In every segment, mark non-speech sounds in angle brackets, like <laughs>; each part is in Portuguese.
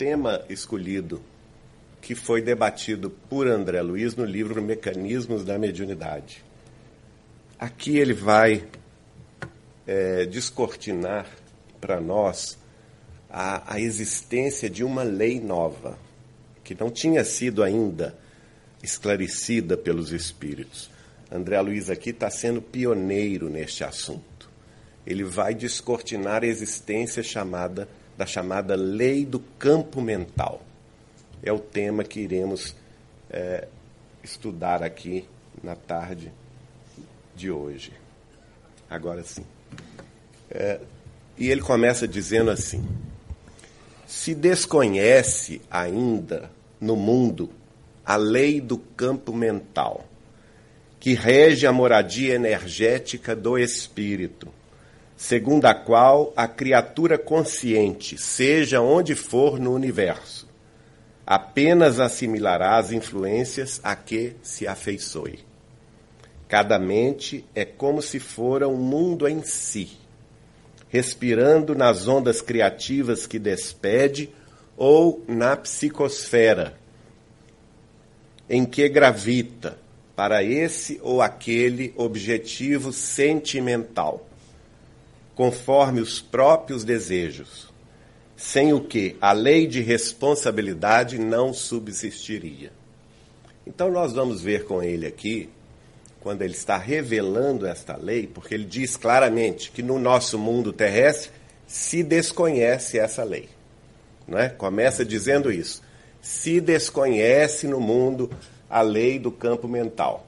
tema escolhido, que foi debatido por André Luiz no livro Mecanismos da Mediunidade. Aqui ele vai é, descortinar para nós a, a existência de uma lei nova, que não tinha sido ainda esclarecida pelos espíritos. André Luiz aqui está sendo pioneiro neste assunto. Ele vai descortinar a existência chamada da chamada lei do campo mental. É o tema que iremos é, estudar aqui na tarde de hoje. Agora sim. É, e ele começa dizendo assim: se desconhece ainda no mundo a lei do campo mental, que rege a moradia energética do espírito, segundo a qual a criatura consciente, seja onde for no universo, apenas assimilará as influências a que se afeiçoe. Cada mente é como se fora um mundo em si, respirando nas ondas criativas que despede ou na psicosfera em que gravita para esse ou aquele objetivo sentimental conforme os próprios desejos, sem o que a lei de responsabilidade não subsistiria. Então, nós vamos ver com ele aqui, quando ele está revelando esta lei, porque ele diz claramente que no nosso mundo terrestre se desconhece essa lei. Não é? Começa dizendo isso. Se desconhece no mundo a lei do campo mental.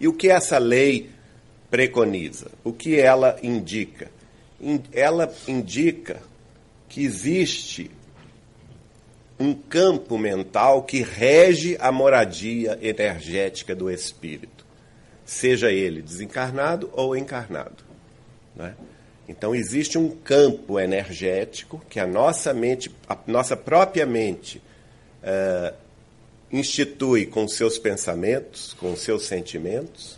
E o que essa lei preconiza? O que ela indica? Ela indica que existe um campo mental que rege a moradia energética do espírito, seja ele desencarnado ou encarnado. Né? Então existe um campo energético que a nossa mente, a nossa própria mente, uh, institui com seus pensamentos, com seus sentimentos,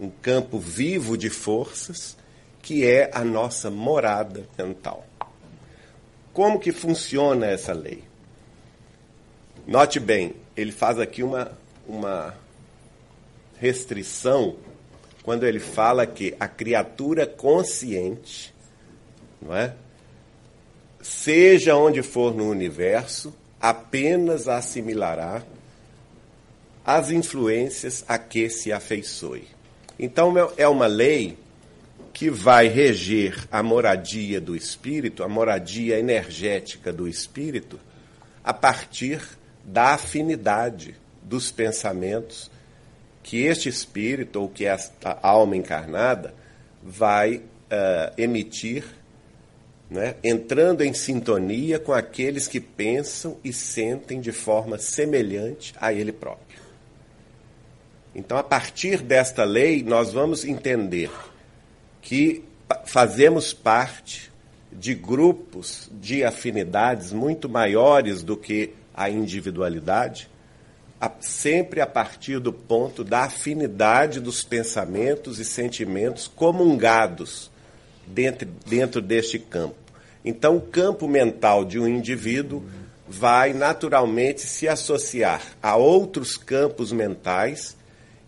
um campo vivo de forças que é a nossa morada mental. Como que funciona essa lei? Note bem, ele faz aqui uma, uma restrição quando ele fala que a criatura consciente, não é? seja onde for no universo, apenas assimilará as influências a que se afeiçoe. Então, é uma lei que vai reger a moradia do espírito, a moradia energética do espírito, a partir da afinidade dos pensamentos que este espírito, ou que esta alma encarnada, vai uh, emitir, né, entrando em sintonia com aqueles que pensam e sentem de forma semelhante a ele próprio. Então, a partir desta lei, nós vamos entender que fazemos parte de grupos de afinidades muito maiores do que a individualidade, sempre a partir do ponto da afinidade dos pensamentos e sentimentos comungados dentro, dentro deste campo. Então, o campo mental de um indivíduo vai naturalmente se associar a outros campos mentais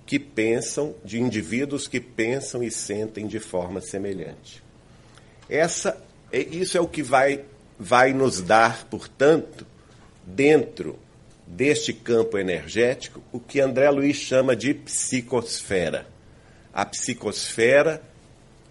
que pensam, de indivíduos que pensam e sentem de forma semelhante. Essa, é, isso é o que vai, vai nos dar, portanto, dentro deste campo energético, o que André Luiz chama de psicosfera. A psicosfera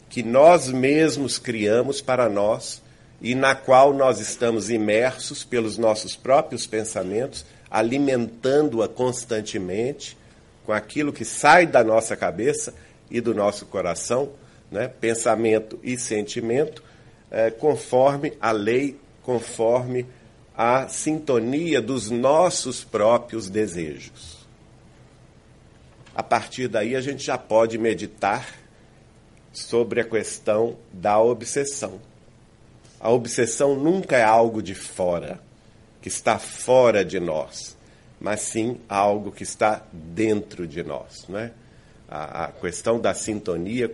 que nós mesmos criamos para nós e na qual nós estamos imersos pelos nossos próprios pensamentos, alimentando-a constantemente com aquilo que sai da nossa cabeça e do nosso coração, né, pensamento e sentimento, é, conforme a lei, conforme a sintonia dos nossos próprios desejos. A partir daí, a gente já pode meditar sobre a questão da obsessão. A obsessão nunca é algo de fora, que está fora de nós mas sim algo que está dentro de nós. Né? A, a questão da sintonia,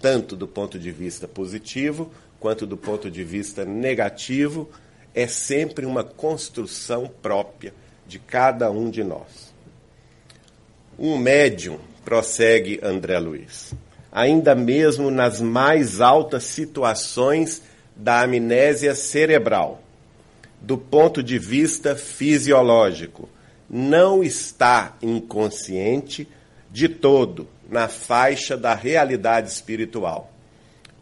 tanto do ponto de vista positivo quanto do ponto de vista negativo, é sempre uma construção própria de cada um de nós. Um médium, prossegue André Luiz, ainda mesmo nas mais altas situações da amnésia cerebral, do ponto de vista fisiológico, não está inconsciente de todo na faixa da realidade espiritual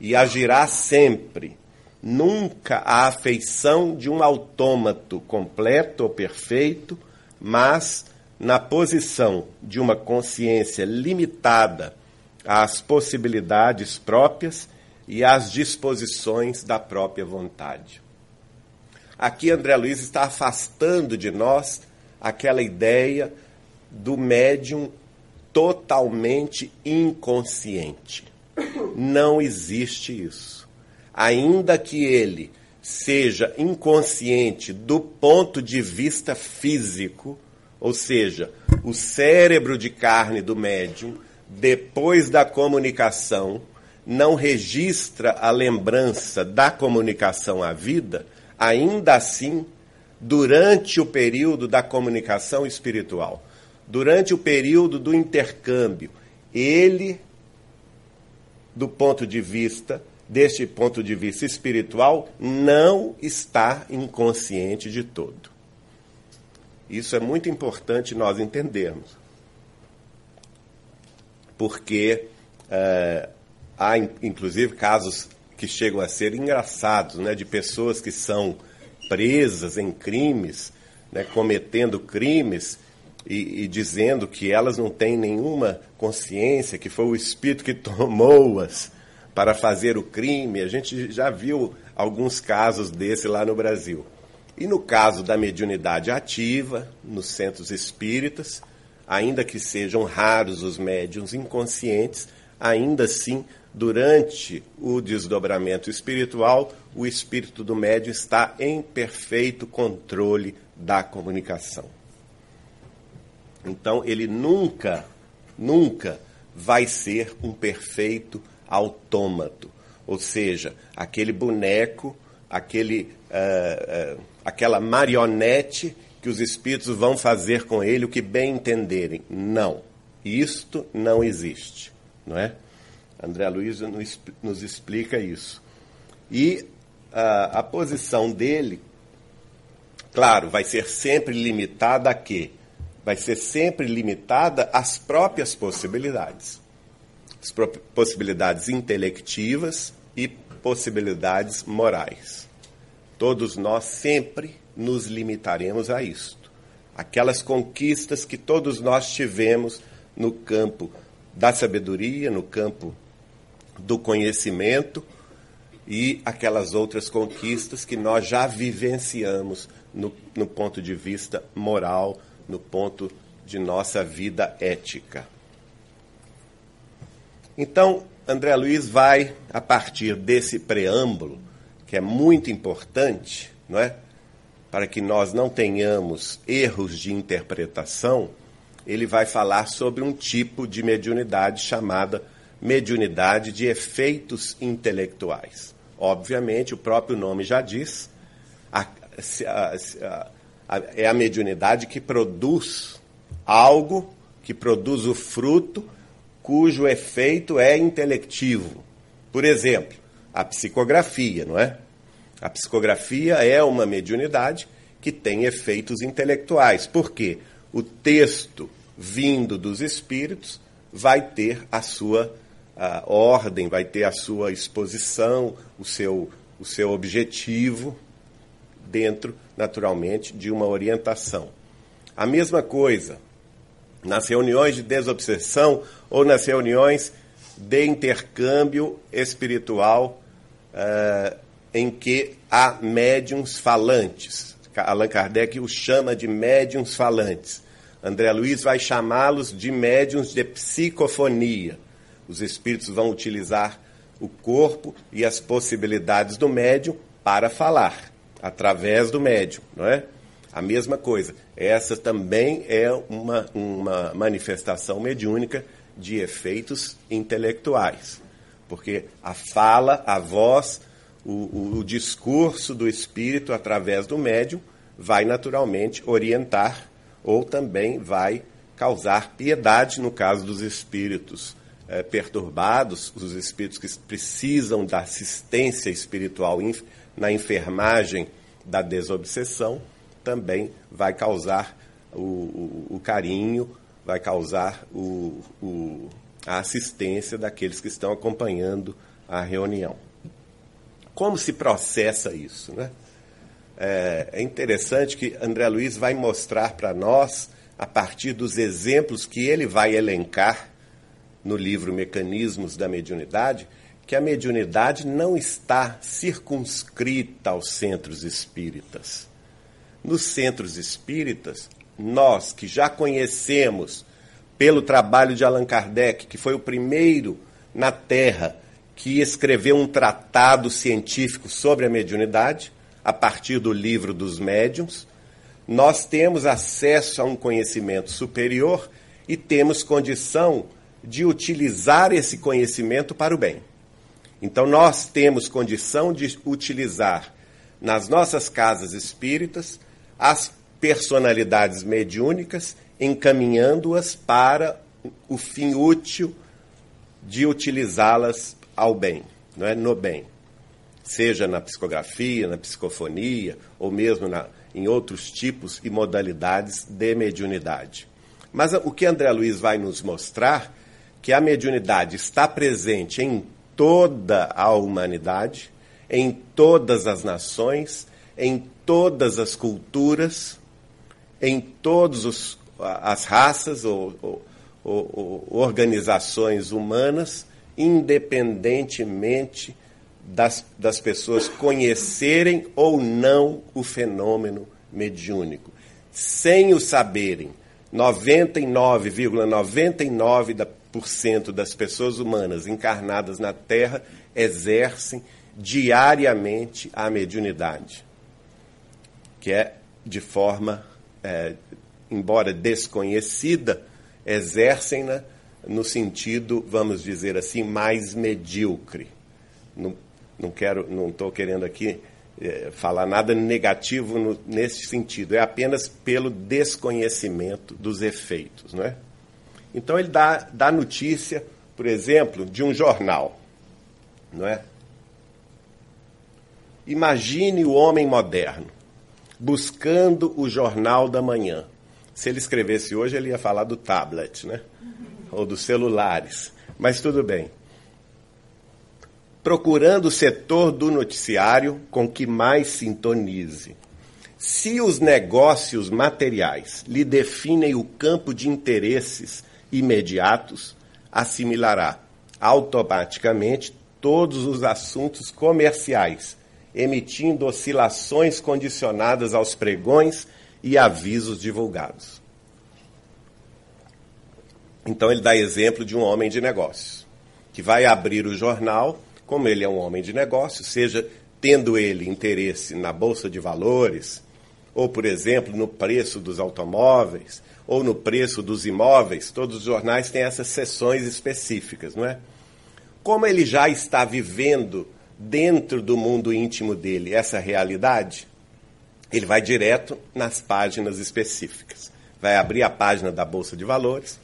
e agirá sempre, nunca a afeição de um autômato completo ou perfeito, mas na posição de uma consciência limitada às possibilidades próprias e às disposições da própria vontade. Aqui André Luiz está afastando de nós aquela ideia do médium totalmente inconsciente. Não existe isso. Ainda que ele seja inconsciente do ponto de vista físico, ou seja, o cérebro de carne do médium, depois da comunicação, não registra a lembrança da comunicação à vida, ainda assim durante o período da comunicação espiritual, durante o período do intercâmbio, ele, do ponto de vista, deste ponto de vista espiritual, não está inconsciente de todo. Isso é muito importante nós entendermos. Porque é, há, inclusive, casos que chegam a ser engraçados, né, de pessoas que são presas em crimes, né, cometendo crimes e, e, dizendo que elas não têm nenhuma consciência, que foi o Espírito que <laughs> tomou-as para fazer o crime. A gente já viu alguns casos desse lá no Brasil. E no caso da mediunidade ativa, nos centros espíritas, ainda que sejam raros os médiums inconscientes, ainda assim durante o desdobramento espiritual, o espírito do médium está em perfeito controle da comunicação. Então, ele nunca, nunca vai ser um perfeito autômato, ou seja, aquele boneco, aquele, uh, uh, aquela marionete que os espíritos vão fazer com ele o que bem entenderem. Não, isto não existe, não é? André Luiz nos explica isso. E a, a posição dele, claro, vai ser sempre limitada a quê? Vai ser sempre limitada às próprias possibilidades. As possibilidades intelectivas e possibilidades morais. Todos nós sempre nos limitaremos a isto. Aquelas conquistas que todos nós tivemos no campo da sabedoria, no campo do conhecimento e aquelas outras conquistas que nós já vivenciamos no, no ponto de vista moral, no ponto de nossa vida ética. Então, André Luiz vai, a partir desse preâmbulo, que é muito importante, não é? Para que nós não tenhamos erros de interpretação, ele vai falar sobre um tipo de mediunidade chamada mediunidade de efeitos intelectuais. Obviamente, o próprio nome já diz, a, a, a, é a mediunidade que produz algo, que produz o fruto, cujo efeito é intelectivo. Por exemplo, a psicografia, não é? A psicografia é uma mediunidade que tem efeitos intelectuais. Por quê? O texto vindo dos espíritos vai ter a sua a ordem, vai ter a sua exposição, o seu, o seu objetivo, dentro, naturalmente, de uma orientação. A mesma coisa nas reuniões de desobsessão ou nas reuniões de intercâmbio espiritual uh, em que há médiums falantes. Allan Kardec os chama de médiums falantes. André Luiz vai chamá-los de médiums de psicofonia. Os espíritos vão utilizar o corpo e as possibilidades do médium para falar, através do médium, não é? A mesma coisa. Essa também é uma, uma manifestação mediúnica de efeitos intelectuais. Porque a fala, a voz, o, o, o discurso do espírito através do médium vai naturalmente orientar ou também vai causar piedade no caso dos espíritos é, perturbados, os espíritos que precisam da assistência espiritual na enfermagem da desobsessão, também vai causar o, o, o carinho, vai causar o, a assistência daqueles que estão acompanhando a reunião. Como se processa isso? Né? É, é interessante que André Luiz vai mostrar para nós, a partir dos exemplos que ele vai elencar no livro Mecanismos da Mediunidade, que a mediunidade não está circunscrita aos centros espíritas. Nos centros espíritas, nós que já conhecemos pelo trabalho de Allan Kardec, que foi o primeiro na Terra que escreveu um tratado científico sobre a mediunidade, a partir do livro dos médiums, nós temos acesso a um conhecimento superior e temos condição de utilizar esse conhecimento para o bem. Então, nós temos condição de utilizar nas nossas casas espíritas as personalidades mediúnicas, encaminhando-as para o fim útil de utilizá-las ao bem, não é? no bem. Seja na psicografia, na psicofonia, ou mesmo na, em outros tipos e modalidades de mediunidade. Mas o que André Luiz vai nos mostrar que a mediunidade está presente em toda a humanidade, em todas as nações, em todas as culturas, em todas as raças ou, ou, ou, organizações humanas, independentemente das, das pessoas conhecerem ou não o fenômeno mediúnico. Sem o saberem, 99,99% ,99 das pessoas humanas encarnadas na Terra exercem diariamente a mediunidade, que é de forma, é, embora desconhecida, exercem-na no sentido, vamos dizer assim, mais medíocre. Não, não quero, não estou querendo aqui é, falar nada negativo no, nesse sentido, é apenas pelo desconhecimento dos efeitos. Não é? Então ele dá, dá notícia, por exemplo, de um jornal. Não é? Imagine o homem moderno buscando o jornal da manhã. Se ele escrevesse hoje, ele ia falar do tablet, né? Ou dos celulares. Mas tudo bem procurando o setor do noticiário com que mais sintonize. Se os negócios materiais lhe definem o campo de interesses imediatos, assimilará automaticamente todos os assuntos comerciais, emitindo oscilações condicionadas aos pregões e avisos divulgados. Então ele dá exemplo de um homem de negócios que vai abrir o jornal como ele é um homem de negócios, seja tendo ele interesse na bolsa de valores, ou, por exemplo, no preço dos automóveis, ou no preço dos imóveis, todos os jornais têm essas seções específicas, não é? Como ele já está vivendo dentro do mundo íntimo dele essa realidade, ele vai direto nas páginas específicas. Vai abrir a página da Bolsa de Valores,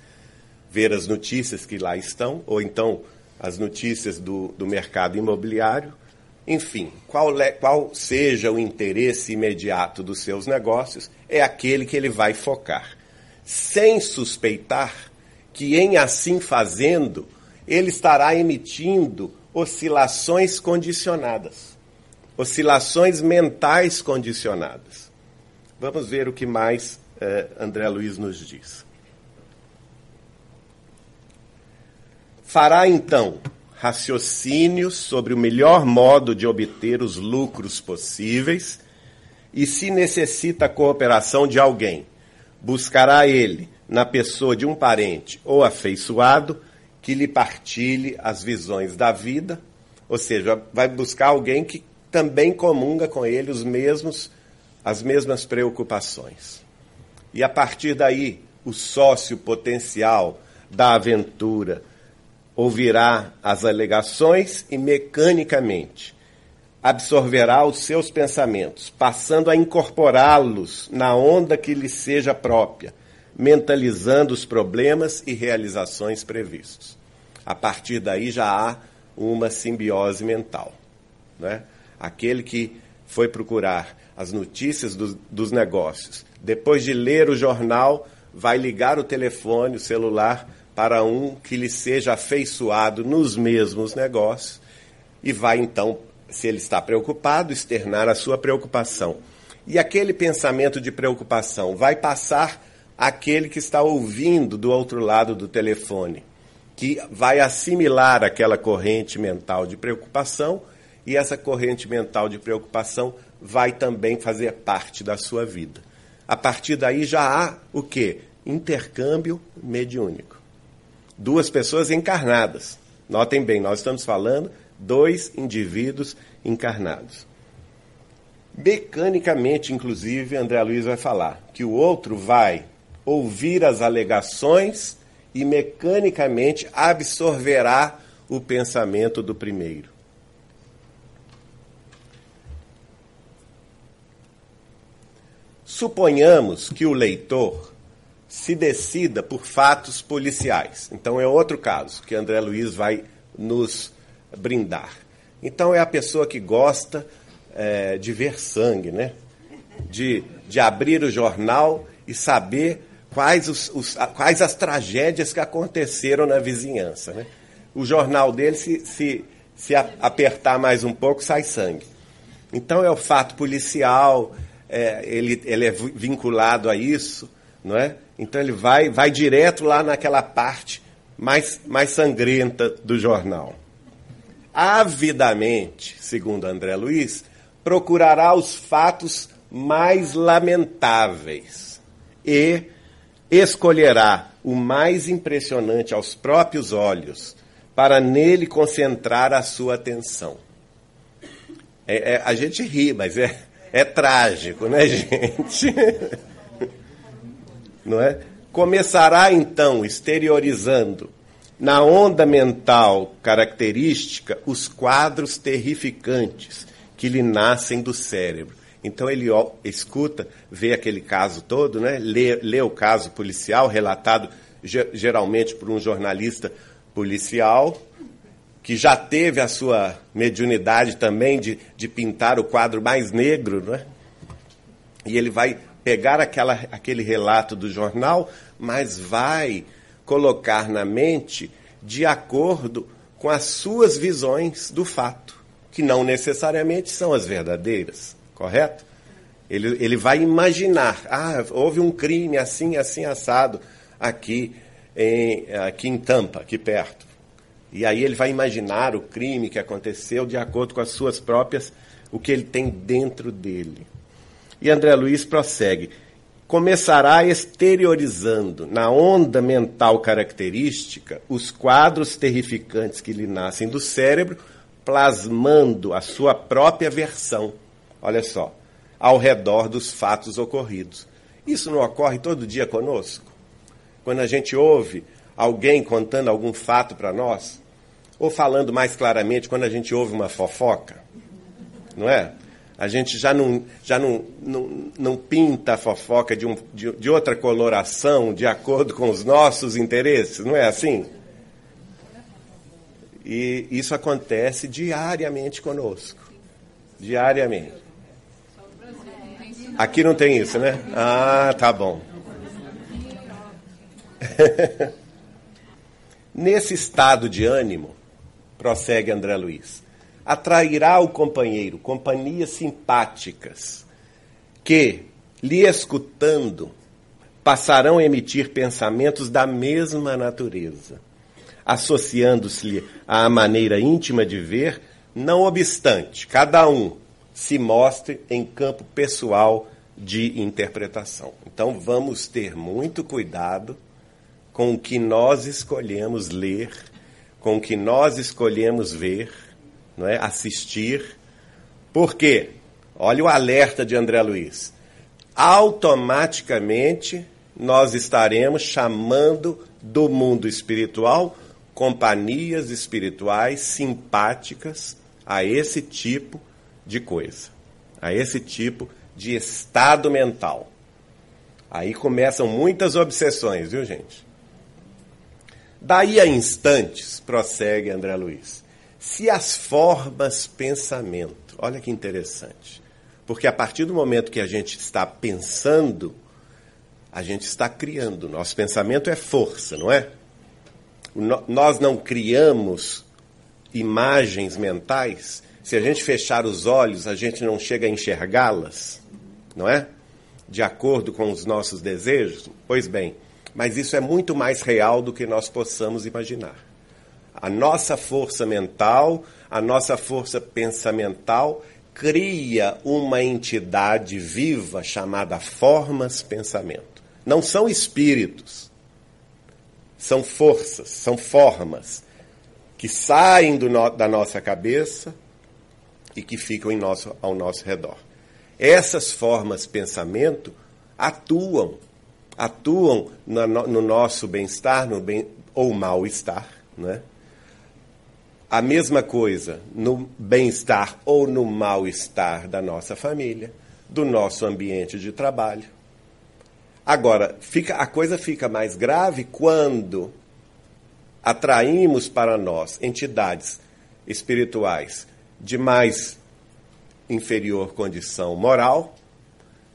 ver as notícias que lá estão, ou então as notícias do, do mercado imobiliário, enfim, qual, qual seja o interesse imediato dos seus negócios, é aquele que ele vai focar, sem suspeitar que, em assim fazendo, ele estará emitindo oscilações condicionadas, oscilações mentais condicionadas. Vamos ver o que mais eh, André Luiz nos diz. Fará então raciocínios sobre o melhor modo de obter os lucros possíveis e, se necessita a cooperação de alguém, buscará ele, na pessoa de um parente ou afeiçoado, que lhe partilhe as visões da vida, ou seja, vai buscar alguém que também comunga com ele os mesmos as mesmas preocupações. E a partir daí, o sócio potencial da aventura ouvirá as alegações e mecanicamente absorverá os seus pensamentos, passando a incorporá-los na onda que lhe seja própria, mentalizando os problemas e realizações previstos. A partir daí já há uma simbiose mental. Né? Aquele que foi procurar as notícias do, dos negócios, depois de ler o jornal, vai ligar o telefone, o celular, para um que lhe seja afeiçoado nos mesmos negócios e vai então, se ele está preocupado, externar a sua preocupação. E aquele pensamento de preocupação vai passar àquele que está ouvindo do outro lado do telefone, que vai assimilar aquela corrente mental de preocupação e essa corrente mental de preocupação vai também fazer parte da sua vida. A partir daí já há o que? Intercâmbio mediúnico. Duas pessoas encarnadas. Notem bem, nós estamos falando dois indivíduos encarnados. Mecanicamente, inclusive, André Luiz vai falar que o outro vai ouvir as alegações e mecanicamente absorverá o pensamento do primeiro. Suponhamos que o leitor se decida por fatos policiais. Então é outro caso que André Luiz vai nos brindar. Então é a pessoa que gosta é, de ver sangue, né? De, de abrir o jornal e saber quais, os, os, quais as tragédias que aconteceram na vizinhança. Né? O jornal dele, se, se, se apertar mais um pouco, sai sangue. Então é o fato policial, é, ele, ele é vinculado a isso, não é? Então ele vai, vai direto lá naquela parte mais, mais sangrenta do jornal. Avidamente, segundo André Luiz, procurará os fatos mais lamentáveis e escolherá o mais impressionante aos próprios olhos para nele concentrar a sua atenção. É, é, a gente ri, mas é, é trágico, né, <laughs> gente? Não é? Começará então exteriorizando na onda mental característica os quadros terrificantes que lhe nascem do cérebro. Então ele ó, escuta, vê aquele caso todo, né? lê, lê o caso policial relatado geralmente por um jornalista policial, que já teve a sua mediunidade também de, de pintar o quadro mais negro, né? E ele vai pegar aquela, aquele relato do jornal, mas vai colocar na mente de acordo com as suas visões do fato, que não necessariamente são as verdadeiras, correto? Ele, ele vai imaginar, ah, houve um crime assim, assim, assado aqui em, aqui em Tampa, aqui perto. E aí ele vai imaginar o crime que aconteceu de acordo com as suas próprias, o que ele tem dentro dele. E André Luiz prossegue. Começará exteriorizando, na onda mental característica, os quadros terrificantes que lhe nascem do cérebro, plasmando a sua própria versão, olha só, ao redor dos fatos ocorridos. Isso não ocorre todo dia conosco? Quando a gente ouve alguém contando algum fato para nós, ou falando mais claramente, quando a gente ouve uma fofoca, não é? A gente já não, já não, não, não pinta a fofoca de, um, de, de outra coloração de acordo com os nossos interesses, não é assim? E isso acontece diariamente conosco. Diariamente. Aqui não tem isso, né? Ah, tá bom. <laughs> Nesse estado de ânimo, prossegue André Luiz, atrairá o companheiro companhias simpáticas que, lhe escutando, passarão a emitir pensamentos da mesma natureza, associando-se-lhe à maneira íntima de ver, não obstante, cada um se mostre em campo pessoal de interpretação. Então vamos ter muito cuidado com o que nós escolhemos ler com que nós escolhemos ver, não é? assistir. Por quê? Olha o alerta de André Luiz. Automaticamente nós estaremos chamando do mundo espiritual companhias espirituais simpáticas a esse tipo de coisa, a esse tipo de estado mental. Aí começam muitas obsessões, viu, gente? Daí a instantes, prossegue André Luiz, se as formas pensamento, olha que interessante, porque a partir do momento que a gente está pensando, a gente está criando. Nosso pensamento é força, não é? Nós não criamos imagens mentais. Se a gente fechar os olhos, a gente não chega a enxergá-las, não é? De acordo com os nossos desejos? Pois bem, mas isso é muito mais real do que nós possamos imaginar. A nossa força mental, a nossa força pensamental cria uma entidade viva chamada formas pensamento. Não são espíritos, são forças, são formas que saem no, da nossa cabeça e que ficam nosso, ao nosso redor. Essas formas pensamento atuam atuam no, no nosso bem-estar no bem, ou mal-estar. Né? A mesma coisa no bem-estar ou no mal-estar da nossa família, do nosso ambiente de trabalho. Agora, fica, a coisa fica mais grave quando atraímos para nós entidades espirituais de mais inferior condição moral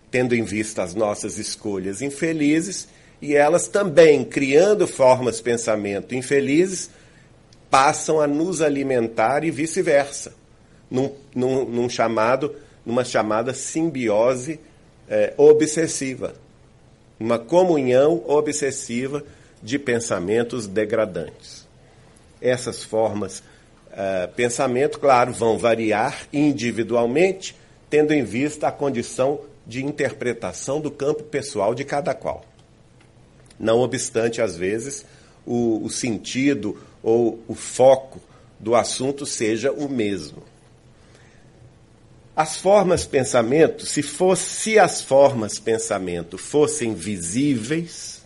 tendo em vista as nossas escolhas infelizes, e elas também, criando formas de pensamento infelizes, passam a nos alimentar e vice-versa, num, num, num, chamado, numa chamada simbiose é, obsessiva, uma comunhão obsessiva de pensamentos degradantes. Essas formas uh, pensamento, claro, vão variar individualmente, tendo em vista a condição de interpretação do campo pessoal de cada qual. Não obstante, às vezes, o, o sentido ou o foco do assunto seja o mesmo. As formas pensamento, se fosse se as formas pensamento fossem visíveis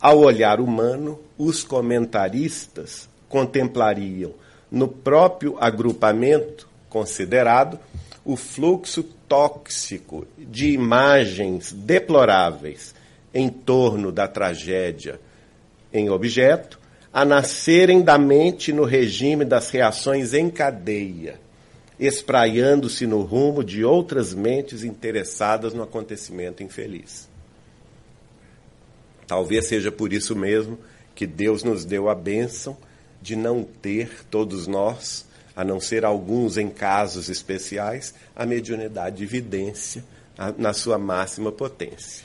ao olhar humano, os comentaristas contemplariam no próprio agrupamento considerado o fluxo tóxico de imagens deploráveis em torno da tragédia em objeto, a nascerem da mente no regime das reações em cadeia, espraiando-se no rumo de outras mentes interessadas no acontecimento infeliz. Talvez seja por isso mesmo que Deus nos deu a bênção de não ter, todos nós, a não ser alguns em casos especiais, a mediunidade de evidência na sua máxima potência.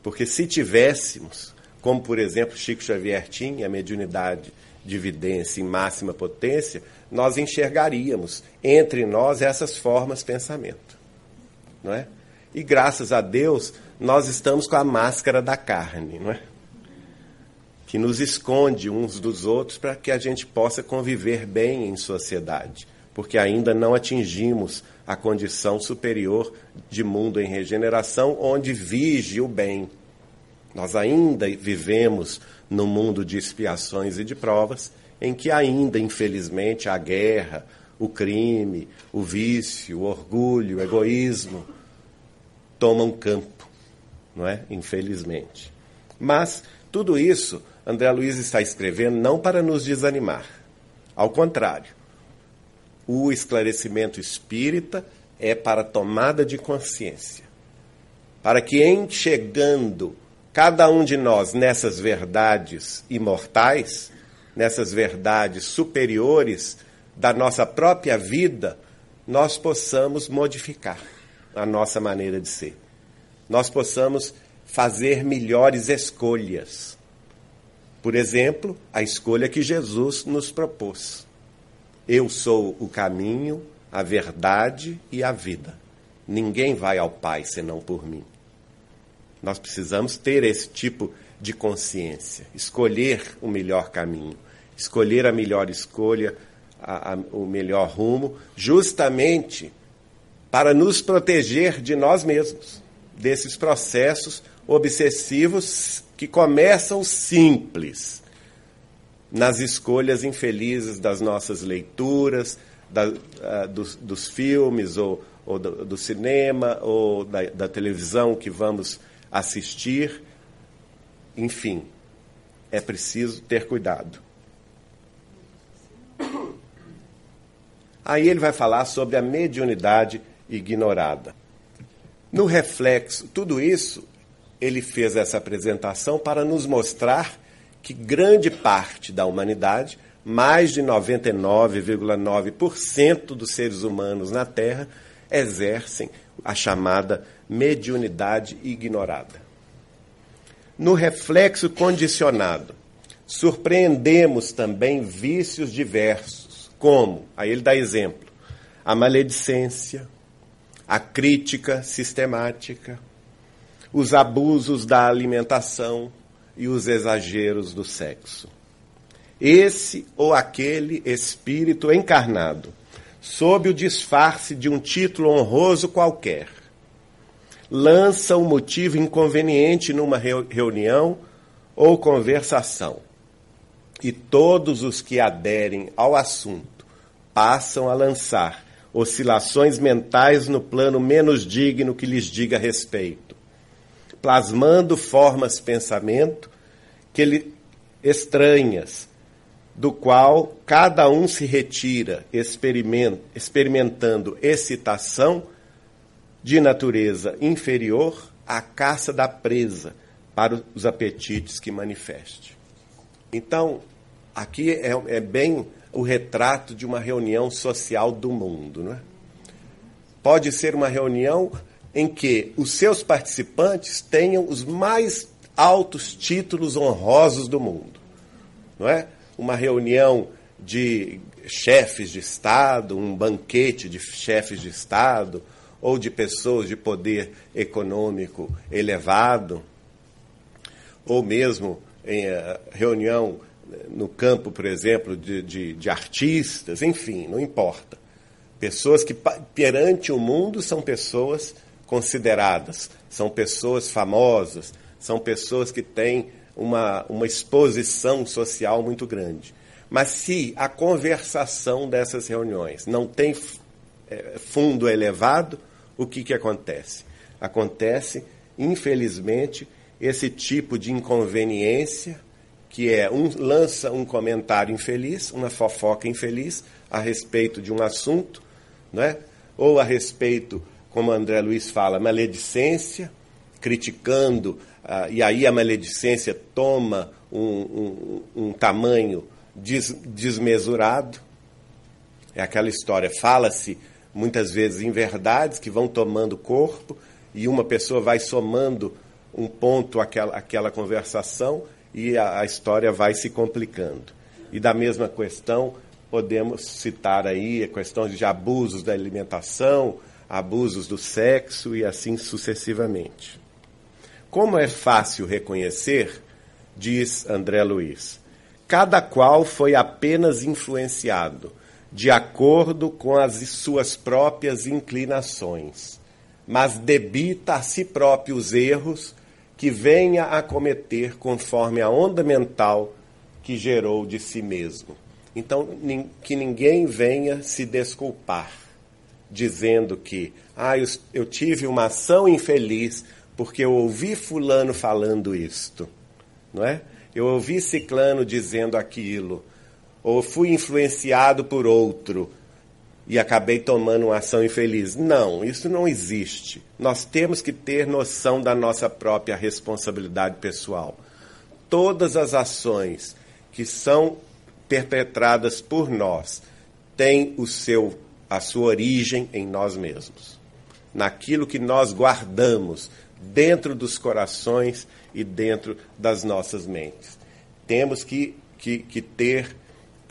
Porque se tivéssemos, como por exemplo Chico Xavier tinha a mediunidade de evidência em máxima potência, nós enxergaríamos entre nós essas formas de pensamento. Não é? E graças a Deus, nós estamos com a máscara da carne, não é? que nos esconde uns dos outros para que a gente possa conviver bem em sociedade, porque ainda não atingimos a condição superior de mundo em regeneração, onde vige o bem. Nós ainda vivemos no mundo de expiações e de provas, em que ainda, infelizmente, a guerra, o crime, o vício, o orgulho, o egoísmo tomam campo, não é? Infelizmente. Mas tudo isso André Luiz está escrevendo não para nos desanimar. Ao contrário, o esclarecimento espírita é para tomada de consciência. Para que, chegando cada um de nós nessas verdades imortais, nessas verdades superiores da nossa própria vida, nós possamos modificar a nossa maneira de ser. Nós possamos fazer melhores escolhas por exemplo, a escolha que Jesus nos propôs. Eu sou o caminho, a verdade e a vida. Ninguém vai ao Pai senão por mim. Nós precisamos ter esse tipo de consciência, escolher o melhor caminho, escolher a melhor escolha, a, a, o melhor rumo, justamente para nos proteger de nós mesmos, desses processos obsessivos que começam simples nas escolhas infelizes das nossas leituras, da, uh, dos, dos, filmes, ou, ou do, do, cinema, ou da, da televisão que vamos assistir. Enfim, é preciso ter cuidado. Aí ele vai falar sobre a mediunidade ignorada. No reflexo, tudo isso, ele fez essa apresentação para nos mostrar que grande parte da humanidade, mais de 99,9% dos seres humanos na Terra, exercem a chamada mediunidade ignorada. No reflexo condicionado, surpreendemos também vícios diversos, como, aí ele dá exemplo, a maledicência, a crítica sistemática, os abusos da alimentação e os exageros do sexo. Esse ou aquele espírito encarnado, sob o disfarce de um título honroso qualquer, lança um motivo inconveniente numa reunião ou conversação. E todos os que aderem ao assunto passam a lançar oscilações mentais no plano menos digno que lhes diga respeito, plasmando formas pensamento que lhe estranhas, do qual cada um se retira, experimentando excitação de natureza inferior à caça da presa para os apetites que manifeste. Então, aqui é, é bem o retrato de uma reunião social do mundo. Não é? Pode ser uma reunião em que os seus participantes tenham os mais altos títulos honrosos do mundo. Não é? Uma reunião de chefes de Estado, um banquete de chefes de Estado, ou de pessoas de poder econômico elevado, ou mesmo em uh, reunião no campo, por exemplo, de, de, de artistas, enfim, não importa. Pessoas que, perante o mundo, são pessoas consideradas, são pessoas famosas, são pessoas que têm uma, uma exposição social muito grande. Mas se a conversação dessas reuniões não tem fundo elevado, o que, que acontece? Acontece, infelizmente, esse tipo de inconveniência que é um lança um comentário infeliz, uma fofoca infeliz a respeito de um assunto, né? ou a respeito, como André Luiz fala, maledicência, criticando, uh, e aí a maledicência toma um, um, um tamanho des, desmesurado. É aquela história, fala-se muitas vezes em verdades que vão tomando corpo, e uma pessoa vai somando um ponto àquela, àquela conversação e a, a história vai se complicando. E da mesma questão, podemos citar aí a questão de abusos da alimentação, abusos do sexo e assim sucessivamente. Como é fácil reconhecer, diz André Luiz, cada qual foi apenas influenciado de acordo com as suas próprias inclinações, mas debita a si próprio os erros que venha a cometer conforme a onda mental que gerou de si mesmo. Então, que ninguém venha se desculpar, dizendo que ah, eu, eu tive uma ação infeliz porque eu ouvi Fulano falando isto, não é? Eu ouvi Ciclano dizendo aquilo, ou fui influenciado por outro e acabei tomando uma ação infeliz. Não, isso não existe. Nós temos que ter noção da nossa própria responsabilidade pessoal. Todas as ações que são perpetradas por nós têm o seu a sua origem em nós mesmos. Naquilo que nós guardamos dentro dos corações e dentro das nossas mentes. Temos que, que, que ter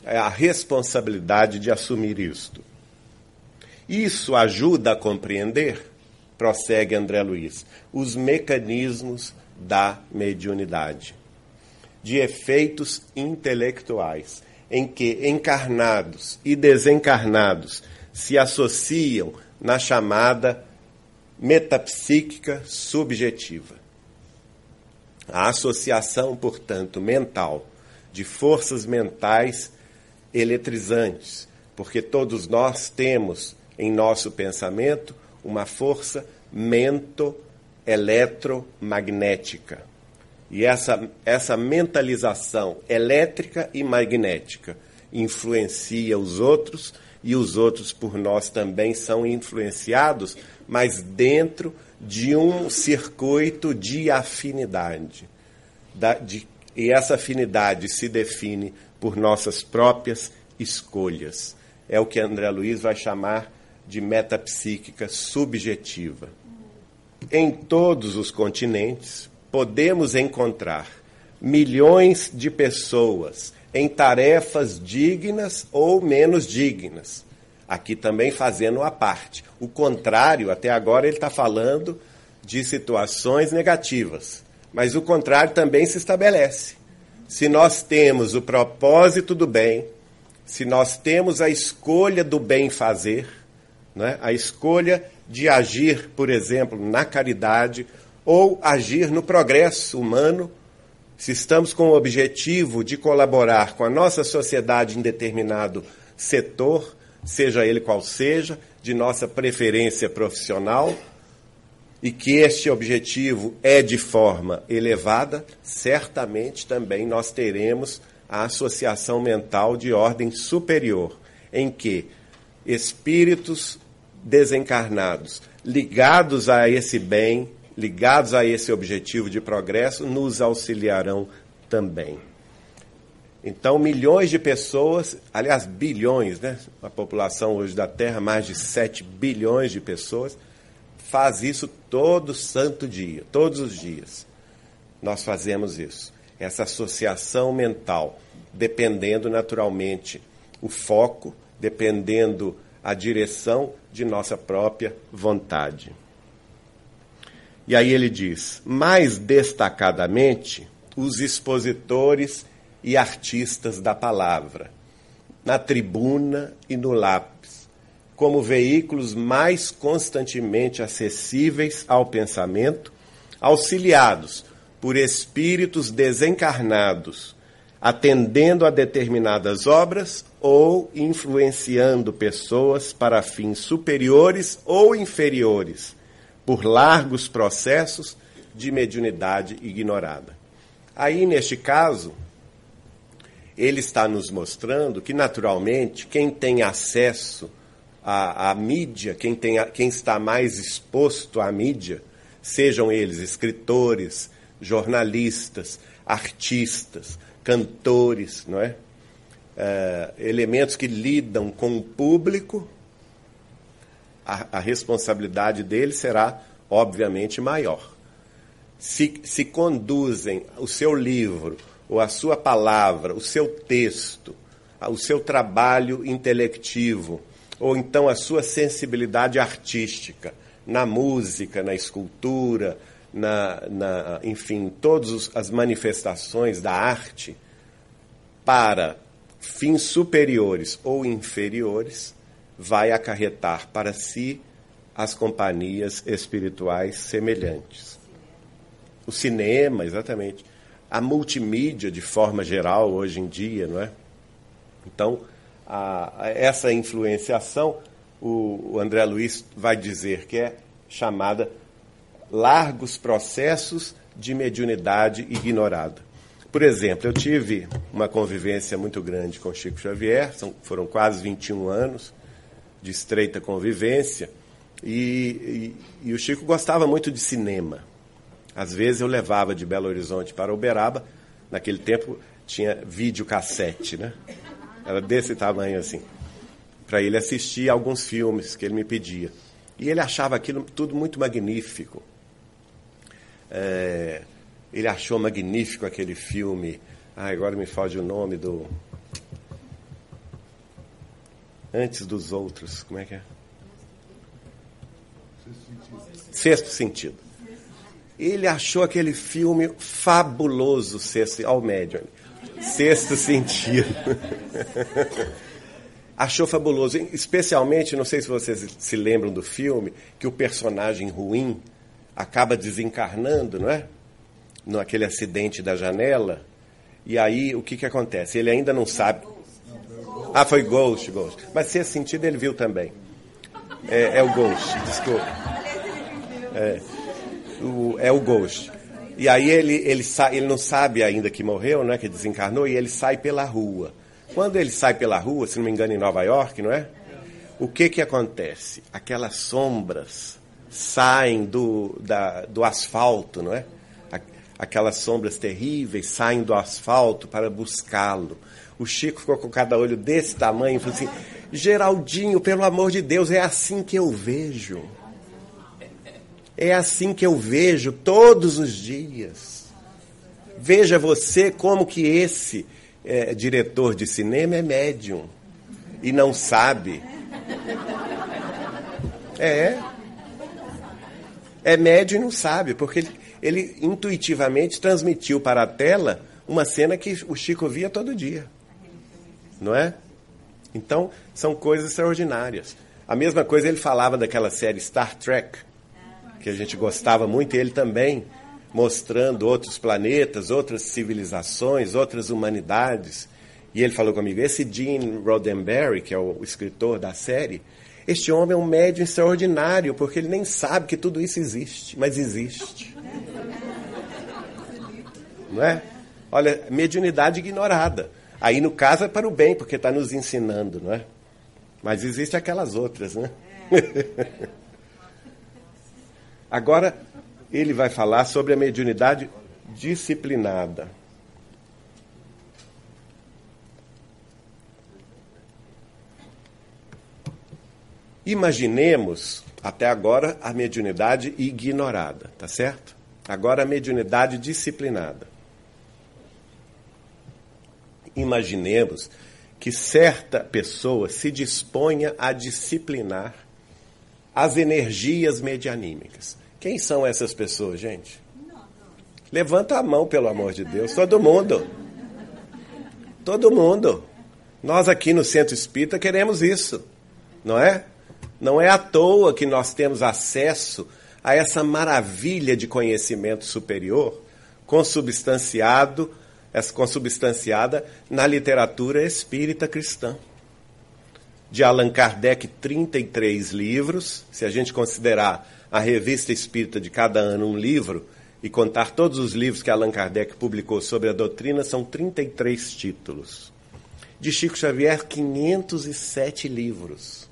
a responsabilidade de assumir isto. Isso ajuda a compreender, prossegue André Luiz, os mecanismos da mediunidade, de efeitos intelectuais, em que encarnados e desencarnados se associam na chamada metapsíquica subjetiva. A associação, portanto, mental de forças mentais eletrizantes porque todos nós temos em nosso pensamento uma força mento-eletromagnética. E essa, essa mentalização elétrica e magnética influencia os outros e os outros por nós também são influenciados, mas dentro de um circuito de afinidade. Da, de, e essa afinidade se define por nossas próprias escolhas. É o que André Luiz vai chamar de metapsíquica subjetiva. Em todos os continentes, podemos encontrar milhões de pessoas em tarefas dignas ou menos dignas. Aqui também fazendo a parte. O contrário, até agora ele está falando de situações negativas. Mas o contrário também se estabelece. Se nós temos o propósito do bem, se nós temos a escolha do bem fazer, né? a escolha de agir, por exemplo, na caridade ou agir no progresso humano, se estamos com o objetivo de colaborar com a nossa sociedade em determinado setor, seja ele qual seja, de nossa preferência profissional, e que este objetivo é de forma elevada, certamente também nós teremos a associação mental de ordem superior, em que espíritos desencarnados ligados a esse bem, ligados a esse objetivo de progresso, nos auxiliarão também. Então, milhões de pessoas, aliás, bilhões, né? A população hoje da Terra, mais de 7 bilhões de pessoas, faz isso todo santo dia, todos os dias. Nós fazemos isso. Essa associação mental, dependendo naturalmente o foco, dependendo a direção de nossa própria vontade. E aí ele diz: mais destacadamente, os expositores e artistas da palavra, na tribuna e no lápis, como veículos mais constantemente acessíveis ao pensamento, auxiliados por espíritos desencarnados, atendendo a determinadas obras ou influenciando pessoas para fins superiores ou inferiores, por largos processos de mediunidade ignorada. Aí, neste caso, ele está nos mostrando que, naturalmente, quem tem acesso à, à mídia, quem, tem, quem está mais exposto à mídia, sejam eles escritores, jornalistas, artistas, cantores, não é? é elementos que lidam com o público, a, a responsabilidade deles será, obviamente, maior. Se, se conduzem o seu livro ou a sua palavra, o seu texto, o seu trabalho intelectivo, ou então a sua sensibilidade artística, na música, na escultura, na, na enfim, todas as manifestações da arte, para fins superiores ou inferiores, vai acarretar para si as companhias espirituais semelhantes. O cinema, exatamente a multimídia de forma geral hoje em dia, não é? Então, a, a essa influenciação, o, o André Luiz vai dizer que é chamada largos processos de mediunidade ignorada. Por exemplo, eu tive uma convivência muito grande com Chico Xavier, são, foram quase 21 anos de estreita convivência, e, e, e o Chico gostava muito de cinema. Às vezes eu levava de Belo Horizonte para Uberaba, naquele tempo tinha videocassete, né? Era desse tamanho assim. Para ele assistir alguns filmes que ele me pedia. E ele achava aquilo tudo muito magnífico. É, ele achou magnífico aquele filme. Ah, agora me foge o nome do. Antes dos outros. Como é que é? Sexto sentido. Ele achou aquele filme fabuloso, sexto, ao médium. Sexto sentido. achou fabuloso, especialmente, não sei se vocês se lembram do filme, que o personagem ruim acaba desencarnando, não é? Naquele acidente da janela. E aí, o que, que acontece? Ele ainda não sabe. Ah, foi Ghost, Ghost. Mas se é sentido, ele viu também. É, é o Ghost, desculpa. É o, é o Ghost. E aí ele, ele, sa, ele não sabe ainda que morreu, né, que desencarnou, e ele sai pela rua. Quando ele sai pela rua, se não me engano, em Nova York, não é? O que que acontece? Aquelas sombras saem do, da, do asfalto, não é? Aquelas sombras terríveis saem do asfalto para buscá-lo. O Chico ficou com cada olho desse tamanho e falou assim: Geraldinho, pelo amor de Deus, é assim que eu vejo. É assim que eu vejo todos os dias. Veja você como que esse é, diretor de cinema é médium e não sabe. É. É médium e não sabe, porque ele, ele intuitivamente transmitiu para a tela uma cena que o Chico via todo dia. Não é? Então, são coisas extraordinárias. A mesma coisa ele falava daquela série Star Trek que a gente gostava muito, e ele também mostrando outros planetas, outras civilizações, outras humanidades. E ele falou comigo: esse Gene Roddenberry, que é o escritor da série, este homem é um médium extraordinário, porque ele nem sabe que tudo isso existe, mas existe. <laughs> Não é? Olha, mediunidade ignorada. Aí, no caso, é para o bem, porque está nos ensinando, não é? Mas existem aquelas outras, né? Agora, ele vai falar sobre a mediunidade disciplinada. Imaginemos, até agora, a mediunidade ignorada, tá certo? Agora a mediunidade disciplinada. Imaginemos que certa pessoa se disponha a disciplinar as energias medianímicas. Quem são essas pessoas, gente? Levanta a mão, pelo amor de Deus. Todo mundo. Todo mundo. Nós aqui no Centro Espírita queremos isso, não é? Não é à toa que nós temos acesso a essa maravilha de conhecimento superior consubstanciado, consubstanciada na literatura espírita cristã. De Allan Kardec, 33 livros, se a gente considerar a revista espírita de cada ano um livro e contar todos os livros que Allan Kardec publicou sobre a doutrina, são 33 títulos. De Chico Xavier, 507 livros.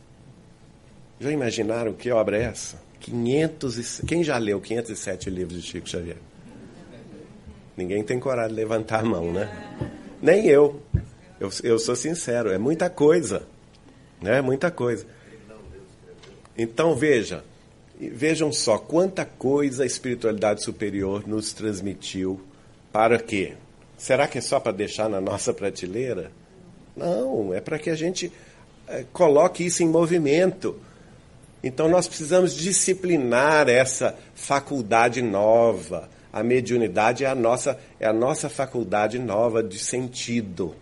Já imaginaram que obra é essa? 500 e... Quem já leu 507 livros de Chico Xavier? Ninguém tem coragem de levantar a mão, né? Nem eu. Eu, eu sou sincero, é muita coisa. Né? Muita coisa. Então, veja, Vejam só quanta coisa a espiritualidade superior nos transmitiu. Para quê? Será que é só para deixar na nossa prateleira? Não, é para que a gente é, coloque isso em movimento. Então nós precisamos disciplinar essa faculdade nova. A mediunidade é a nossa, é a nossa faculdade nova de sentido.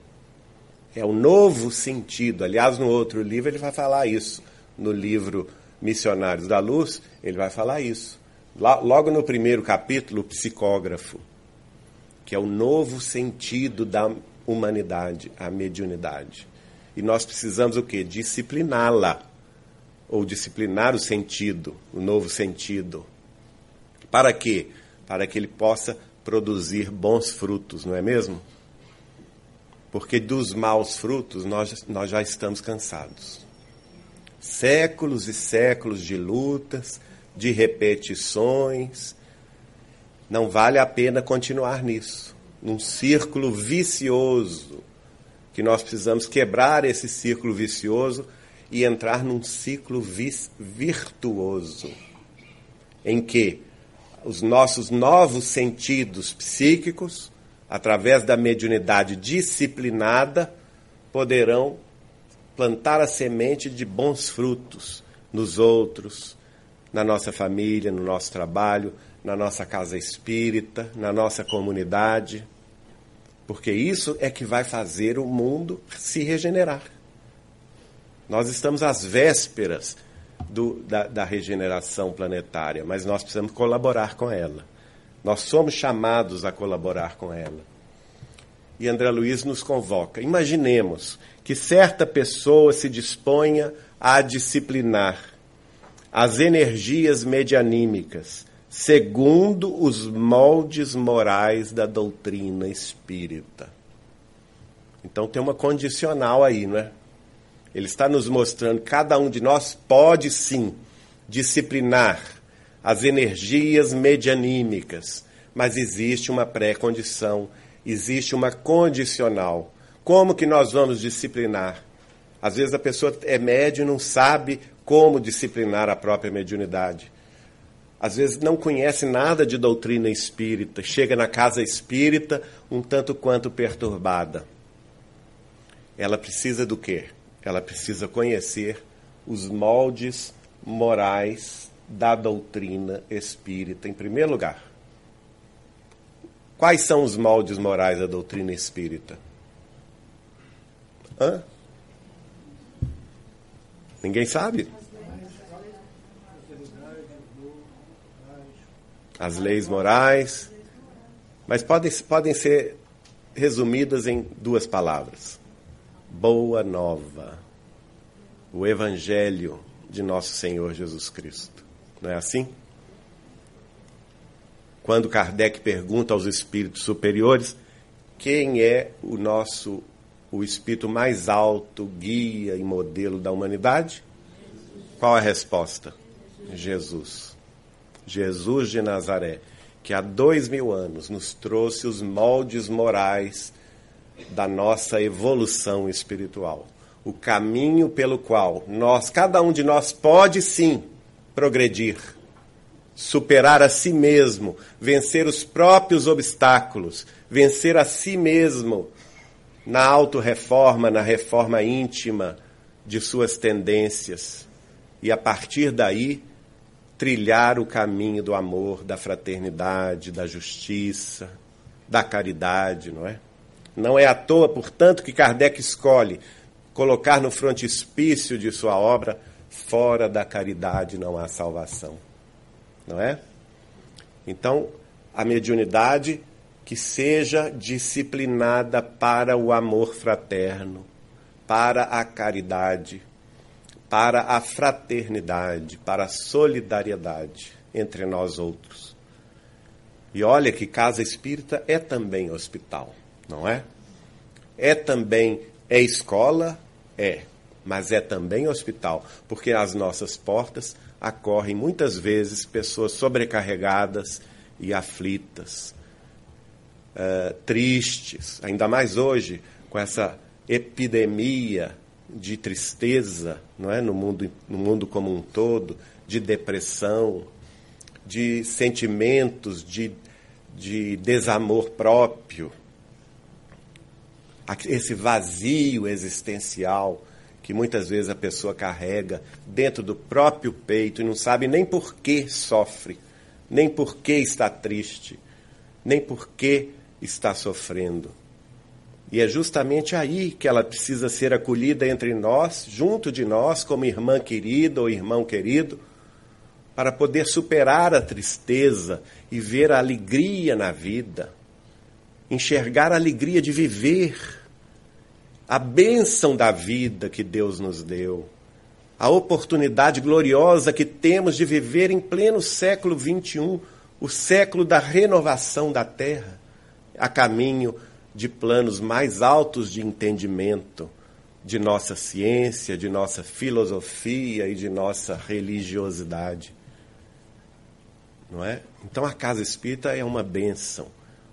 É o novo sentido. Aliás, no outro livro ele vai falar isso. No livro Missionários da Luz, ele vai falar isso. Logo no primeiro capítulo, o psicógrafo, que é o novo sentido da humanidade, a mediunidade. E nós precisamos o quê? Discipliná-la. Ou disciplinar o sentido, o novo sentido. Para quê? Para que ele possa produzir bons frutos, não é mesmo? Porque dos maus frutos nós, nós já estamos cansados séculos e séculos de lutas, de repetições. Não vale a pena continuar nisso, num círculo vicioso, que nós precisamos quebrar esse círculo vicioso e entrar num ciclo virtuoso, em que os nossos novos sentidos psíquicos, através da mediunidade disciplinada, poderão plantar a semente de bons frutos nos outros, na nossa família, no nosso trabalho, na nossa casa espírita, na nossa comunidade. Porque isso é que vai fazer o mundo se regenerar. Nós estamos às vésperas do, da, da regeneração planetária, mas nós precisamos colaborar com ela. Nós somos chamados a colaborar com ela. e André Luiz nos convoca. Imaginemos que certa pessoa se disponha a disciplinar as energias medianímicas, segundo os moldes morais da doutrina espírita. Então tem uma condicional aí, não é? Ele está nos mostrando que cada um de nós pode sim disciplinar as energias medianímicas, mas existe uma pré-condição, existe uma condicional. Como que nós vamos disciplinar? Às vezes a pessoa é médio e não sabe como disciplinar a própria mediunidade. Às vezes não conhece nada de doutrina espírita, chega na casa espírita um tanto quanto perturbada. Ela precisa do quê? Ela precisa conhecer os moldes morais da doutrina espírita, em primeiro lugar. Quais são os moldes morais da doutrina espírita? Hã? Ninguém sabe? As leis morais. Mas podem, podem ser resumidas em duas palavras: Boa Nova. O Evangelho de Nosso Senhor Jesus Cristo. Não é assim? Quando Kardec pergunta aos espíritos superiores quem é o nosso o espírito mais alto, guia e modelo da humanidade? Qual a resposta? Jesus. Jesus de Nazaré, que há dois mil anos nos trouxe os moldes morais da nossa evolução espiritual. O caminho pelo qual nós, cada um de nós, pode sim progredir, superar a si mesmo, vencer os próprios obstáculos, vencer a si mesmo na autorreforma, na reforma íntima de suas tendências e a partir daí trilhar o caminho do amor, da fraternidade, da justiça, da caridade, não é? Não é à toa, portanto, que Kardec escolhe colocar no frontispício de sua obra fora da caridade não há salvação. Não é? Então, a mediunidade que seja disciplinada para o amor fraterno, para a caridade, para a fraternidade, para a solidariedade entre nós outros. E olha que casa espírita é também hospital, não é? É também é escola, é, mas é também hospital, porque às nossas portas acorrem muitas vezes pessoas sobrecarregadas e aflitas uh, tristes, ainda mais hoje, com essa epidemia de tristeza não é? no, mundo, no mundo como um todo, de depressão, de sentimentos de, de desamor próprio, esse vazio existencial que muitas vezes a pessoa carrega dentro do próprio peito e não sabe nem por que sofre, nem por que está triste, nem por que está sofrendo. E é justamente aí que ela precisa ser acolhida entre nós, junto de nós, como irmã querida ou irmão querido, para poder superar a tristeza e ver a alegria na vida, enxergar a alegria de viver, a bênção da vida que Deus nos deu, a oportunidade gloriosa que temos de viver em pleno século XXI, o século da renovação da terra a caminho de planos mais altos de entendimento de nossa ciência, de nossa filosofia e de nossa religiosidade. Não é? Então a casa espírita é uma benção,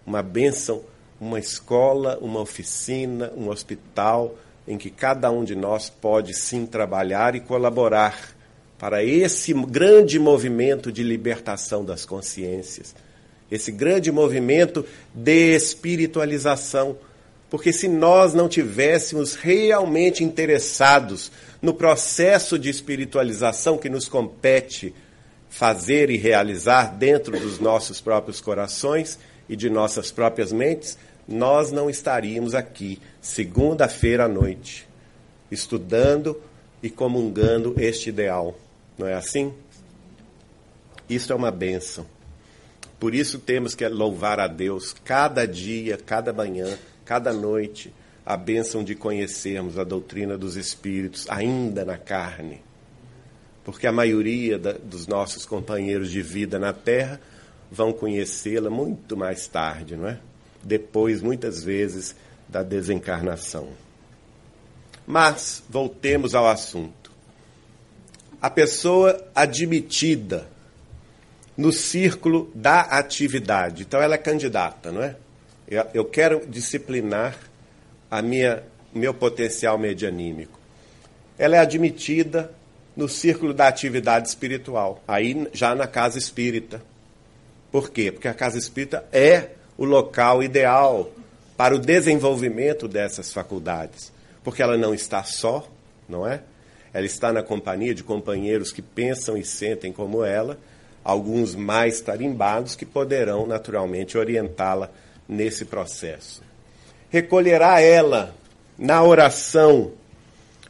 uma benção, uma escola, uma oficina, um hospital em que cada um de nós pode sim trabalhar e colaborar para esse grande movimento de libertação das consciências esse grande movimento de espiritualização. Porque se nós não tivéssemos realmente interessados no processo de espiritualização que nos compete fazer e realizar dentro dos nossos próprios corações e de nossas próprias mentes, nós não estaríamos aqui segunda-feira à noite estudando e comungando este ideal. Não é assim? Isso é uma bênção. Por isso temos que louvar a Deus cada dia, cada manhã, cada noite, a bênção de conhecermos a doutrina dos Espíritos ainda na carne. Porque a maioria da, dos nossos companheiros de vida na Terra vão conhecê-la muito mais tarde, não é? Depois, muitas vezes, da desencarnação. Mas, voltemos ao assunto. A pessoa admitida no círculo da atividade, então ela é candidata, não é? Eu, quero disciplinar a minha meu potencial medianímico. Ela é admitida no círculo da atividade espiritual, aí já na casa espírita. Por quê? Porque a casa espírita é o local ideal para o desenvolvimento dessas faculdades, porque ela não está só, não é? Ela está na companhia de companheiros que pensam e sentem como ela, alguns mais tarimbados que poderão naturalmente orientá-la nesse processo. Recolherá ela na oração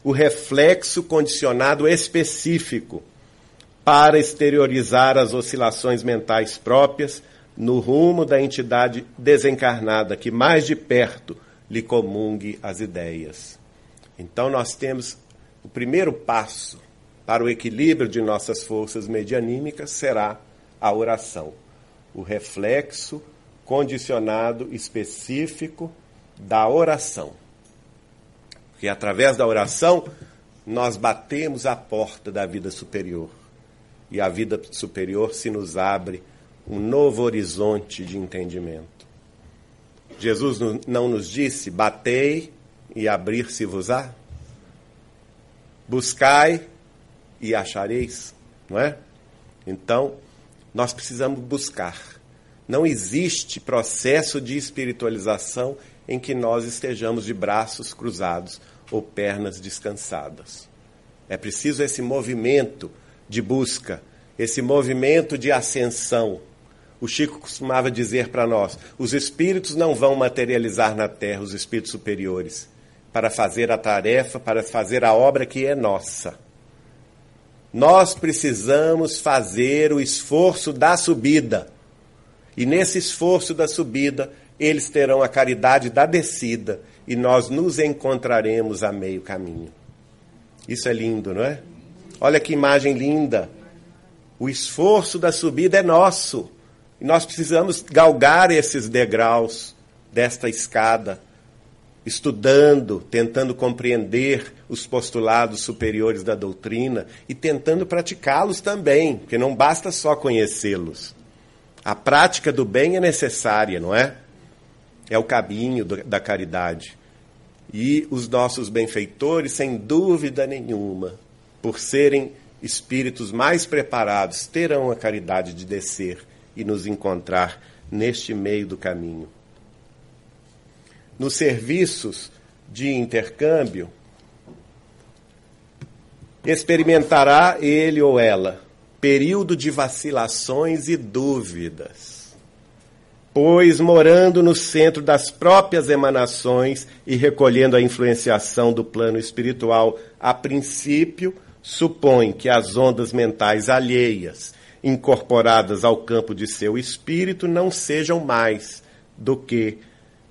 o reflexo condicionado específico para exteriorizar as oscilações mentais próprias no rumo da entidade desencarnada que mais de perto lhe comungue as ideias. Então, nós temos o primeiro passo para o equilíbrio de nossas forças medianímicas será a oração, o reflexo condicionado específico da oração. Porque através da oração nós batemos a porta da vida superior. E a vida superior se nos abre um novo horizonte de entendimento. Jesus não nos disse: batei e abrir-se-vos-á? Buscai e achareis, não é? Então, nós precisamos buscar. Não existe processo de espiritualização em que nós estejamos de braços cruzados ou pernas descansadas. É preciso esse movimento de busca, esse movimento de ascensão, o Chico costumava dizer para nós: os espíritos não vão materializar na terra, os espíritos superiores, para fazer a tarefa, para fazer a obra que é nossa. Nós precisamos fazer o esforço da subida. E nesse esforço da subida, eles terão a caridade da descida e nós nos encontraremos a meio caminho. Isso é lindo, não é? Olha que imagem linda. O esforço da subida é nosso. E nós precisamos galgar esses degraus desta escada, estudando, tentando compreender os postulados superiores da doutrina e tentando praticá-los também, porque não basta só conhecê-los. A prática do bem é necessária, não é? É o caminho da caridade. E os nossos benfeitores, sem dúvida nenhuma, por serem espíritos mais preparados, terão a caridade de descer e nos encontrar neste meio do caminho. Nos serviços de intercâmbio, experimentará ele ou ela período de vacilações e dúvidas, pois morando no centro das próprias emanações e recolhendo a influenciação do plano espiritual, a princípio supõe que as ondas mentais alheias incorporadas ao campo de seu espírito não sejam mais do que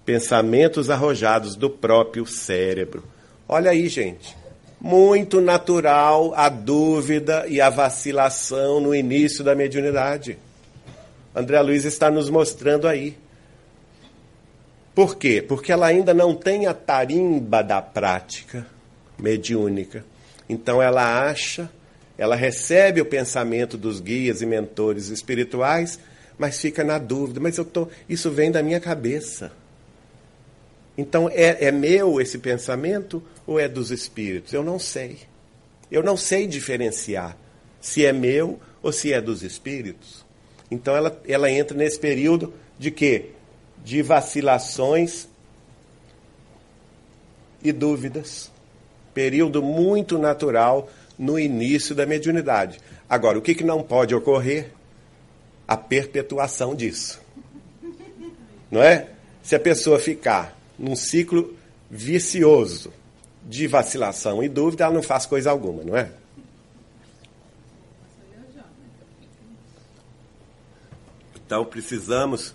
pensamentos arrojados do próprio cérebro. Olha aí, gente. Muito natural a dúvida e a vacilação no início da mediunidade. André Luiz está nos mostrando aí. Por quê? Porque ela ainda não tem a tarimba da prática mediúnica. Então ela acha ela recebe o pensamento dos guias e mentores espirituais, mas fica na dúvida, mas eu tô, isso vem da minha cabeça. Então é, é meu esse pensamento ou é dos espíritos? Eu não sei. Eu não sei diferenciar se é meu ou se é dos espíritos. Então ela, ela entra nesse período de quê? De vacilações e dúvidas. Período muito natural no início da mediunidade. Agora, o que, que não pode ocorrer? A perpetuação disso. Não é? Se a pessoa ficar num ciclo vicioso de vacilação e dúvida, ela não faz coisa alguma, não é? Então precisamos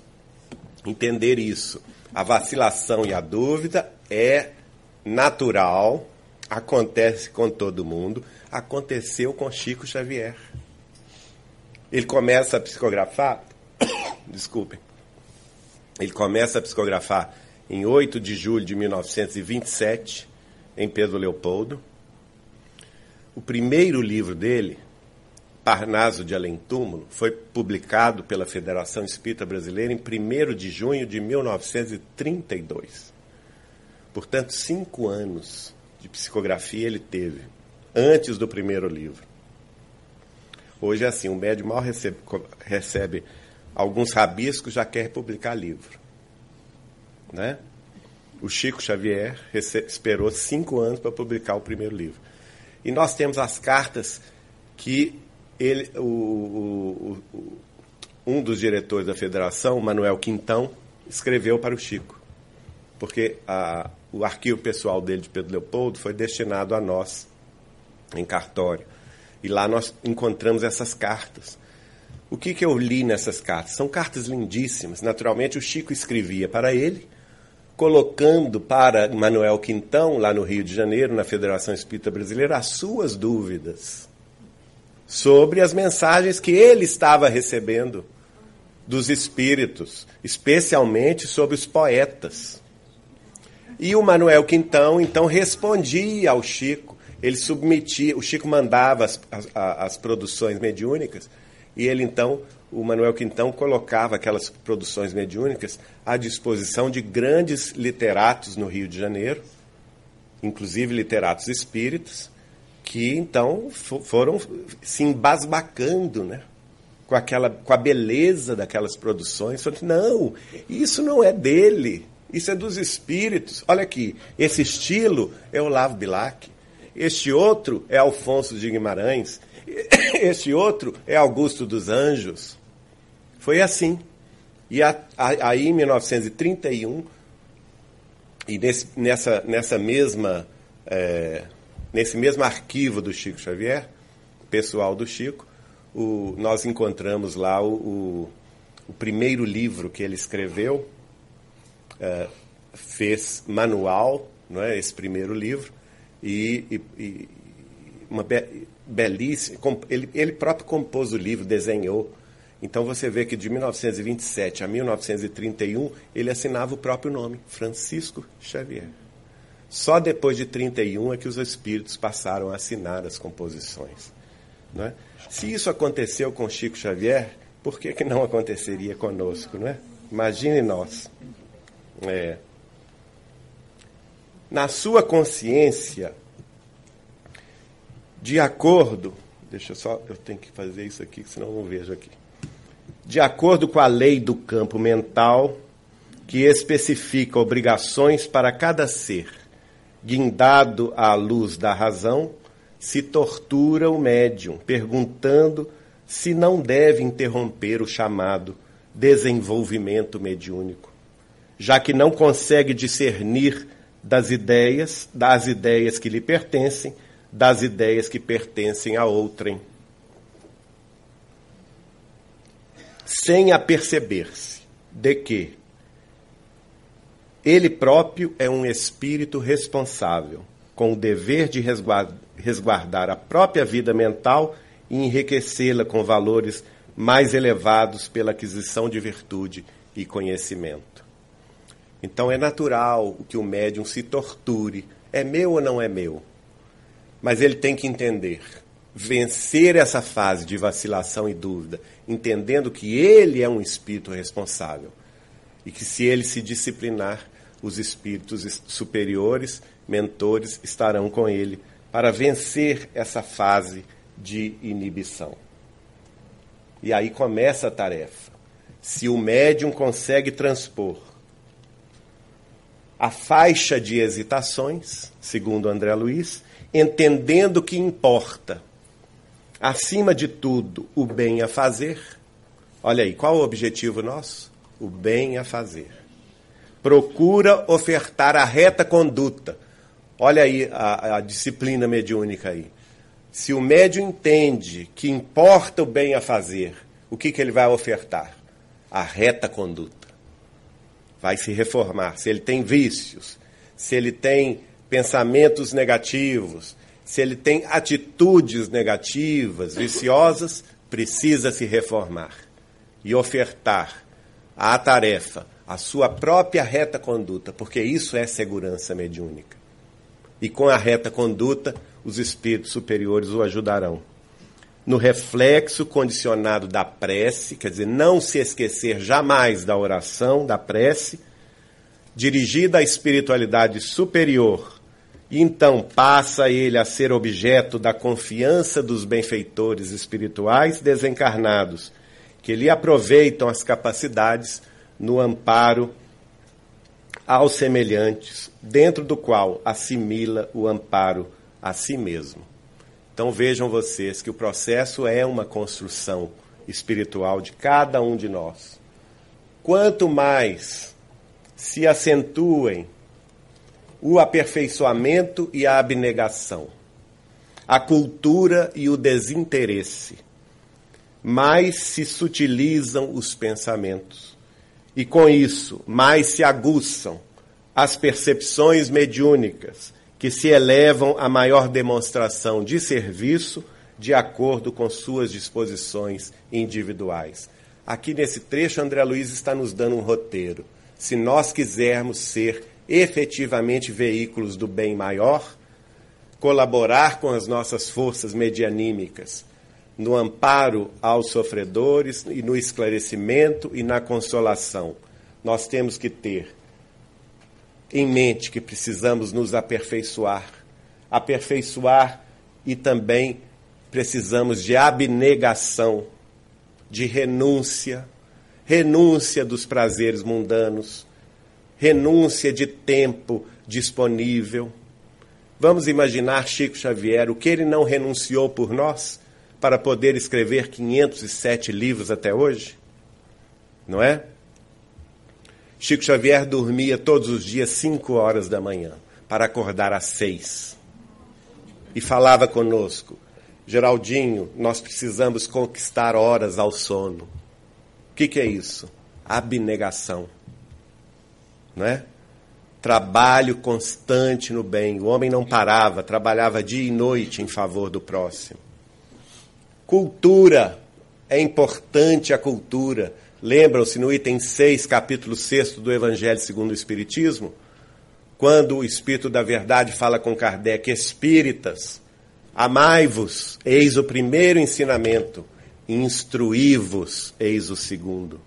entender isso. A vacilação e a dúvida é natural, acontece com todo mundo, aconteceu com Chico Xavier. Ele começa a psicografar, <coughs> desculpem, ele começa a psicografar em 8 de julho de 1927, em Pedro Leopoldo. O primeiro livro dele, Parnaso de Além Túmulo, foi publicado pela Federação Espírita Brasileira em 1 de junho de 1932. Portanto, cinco anos de psicografia ele teve, antes do primeiro livro. Hoje é assim, o médium mal recebe, recebe alguns rabiscos, já quer publicar livro. Né? O Chico Xavier esperou cinco anos para publicar o primeiro livro. E nós temos as cartas que ele, o, o, o, um dos diretores da federação, Manuel Quintão, escreveu para o Chico. Porque a, o arquivo pessoal dele de Pedro Leopoldo foi destinado a nós, em cartório. E lá nós encontramos essas cartas. O que, que eu li nessas cartas? São cartas lindíssimas. Naturalmente, o Chico escrevia para ele, colocando para Manuel Quintão, lá no Rio de Janeiro, na Federação Espírita Brasileira, as suas dúvidas sobre as mensagens que ele estava recebendo dos espíritos, especialmente sobre os poetas. E o Manuel Quintão, então, respondia ao Chico, ele submetia, o Chico mandava as, as, as produções mediúnicas, e ele, então, o Manuel Quintão colocava aquelas produções mediúnicas à disposição de grandes literatos no Rio de Janeiro, inclusive literatos espíritas, que então foram se embasbacando, né? Com, aquela, com a beleza daquelas produções. Falaram, não, isso não é dele, isso é dos espíritos. Olha aqui, esse estilo é Olavo Bilac, este outro é Alfonso de Guimarães, <coughs> este outro é Augusto dos Anjos. Foi assim. E a, a, aí, em 1931, e nesse, nessa, nessa mesma. É, Nesse mesmo arquivo do Chico Xavier, pessoal do Chico, o, nós encontramos lá o, o, o, primeiro livro que ele escreveu, fez manual, não é, esse primeiro livro, e, e, e uma be, belíssima. Ele, ele próprio compôs o livro, desenhou. Então você vê que de 1927 a 1931 ele assinava o próprio nome, Francisco Xavier. Só depois de 31 é que os espíritos passaram a assinar as composições. É? Se isso aconteceu com Chico Xavier, por que, que não aconteceria conosco? Não é? Imagine nós. É. Na sua consciência, de acordo. Deixa eu só. Eu tenho que fazer isso aqui, senão eu não vejo aqui. De acordo com a lei do campo mental, que especifica obrigações para cada ser guindado à luz da razão, se tortura o médium, perguntando se não deve interromper o chamado desenvolvimento mediúnico, já que não consegue discernir das ideias, das ideias que lhe pertencem, das ideias que pertencem a outrem. Sem aperceber-se de que ele próprio é um espírito responsável, com o dever de resguardar a própria vida mental e enriquecê-la com valores mais elevados pela aquisição de virtude e conhecimento. Então é natural que o médium se torture. É meu ou não é meu? Mas ele tem que entender, vencer essa fase de vacilação e dúvida, entendendo que ele é um espírito responsável e que se ele se disciplinar, os espíritos superiores, mentores, estarão com ele para vencer essa fase de inibição. E aí começa a tarefa. Se o médium consegue transpor a faixa de hesitações, segundo André Luiz, entendendo que importa, acima de tudo, o bem a fazer. Olha aí, qual o objetivo nosso? O bem a fazer procura ofertar a reta conduta. Olha aí a, a disciplina mediúnica aí. Se o médium entende que importa o bem a fazer, o que, que ele vai ofertar? A reta conduta. Vai se reformar. Se ele tem vícios, se ele tem pensamentos negativos, se ele tem atitudes negativas, viciosas, precisa se reformar e ofertar à tarefa a sua própria reta conduta, porque isso é segurança mediúnica. E com a reta conduta, os espíritos superiores o ajudarão. No reflexo condicionado da prece, quer dizer, não se esquecer jamais da oração, da prece, dirigida à espiritualidade superior, e então passa ele a ser objeto da confiança dos benfeitores espirituais desencarnados, que lhe aproveitam as capacidades no amparo aos semelhantes, dentro do qual assimila o amparo a si mesmo. Então vejam vocês que o processo é uma construção espiritual de cada um de nós. Quanto mais se acentuem o aperfeiçoamento e a abnegação, a cultura e o desinteresse, mais se sutilizam os pensamentos e com isso mais se aguçam as percepções mediúnicas que se elevam à maior demonstração de serviço de acordo com suas disposições individuais. Aqui nesse trecho, André Luiz está nos dando um roteiro. Se nós quisermos ser efetivamente veículos do bem maior, colaborar com as nossas forças medianímicas no amparo aos sofredores e no esclarecimento e na consolação, nós temos que ter em mente que precisamos nos aperfeiçoar. Aperfeiçoar e também precisamos de abnegação, de renúncia, renúncia dos prazeres mundanos, renúncia de tempo disponível. Vamos imaginar Chico Xavier, o que ele não renunciou por nós para poder escrever 507 livros até hoje? Não é? Chico Xavier dormia todos os dias cinco horas da manhã para acordar às seis. E falava conosco: Geraldinho, nós precisamos conquistar horas ao sono. O que, que é isso? Abnegação. Não é? Trabalho constante no bem. O homem não parava, trabalhava dia e noite em favor do próximo. Cultura. É importante a cultura. Lembram-se no item 6, capítulo 6 do Evangelho segundo o Espiritismo? Quando o Espírito da Verdade fala com Kardec, espíritas, amai-vos, eis o primeiro ensinamento, instruí-vos, eis o segundo.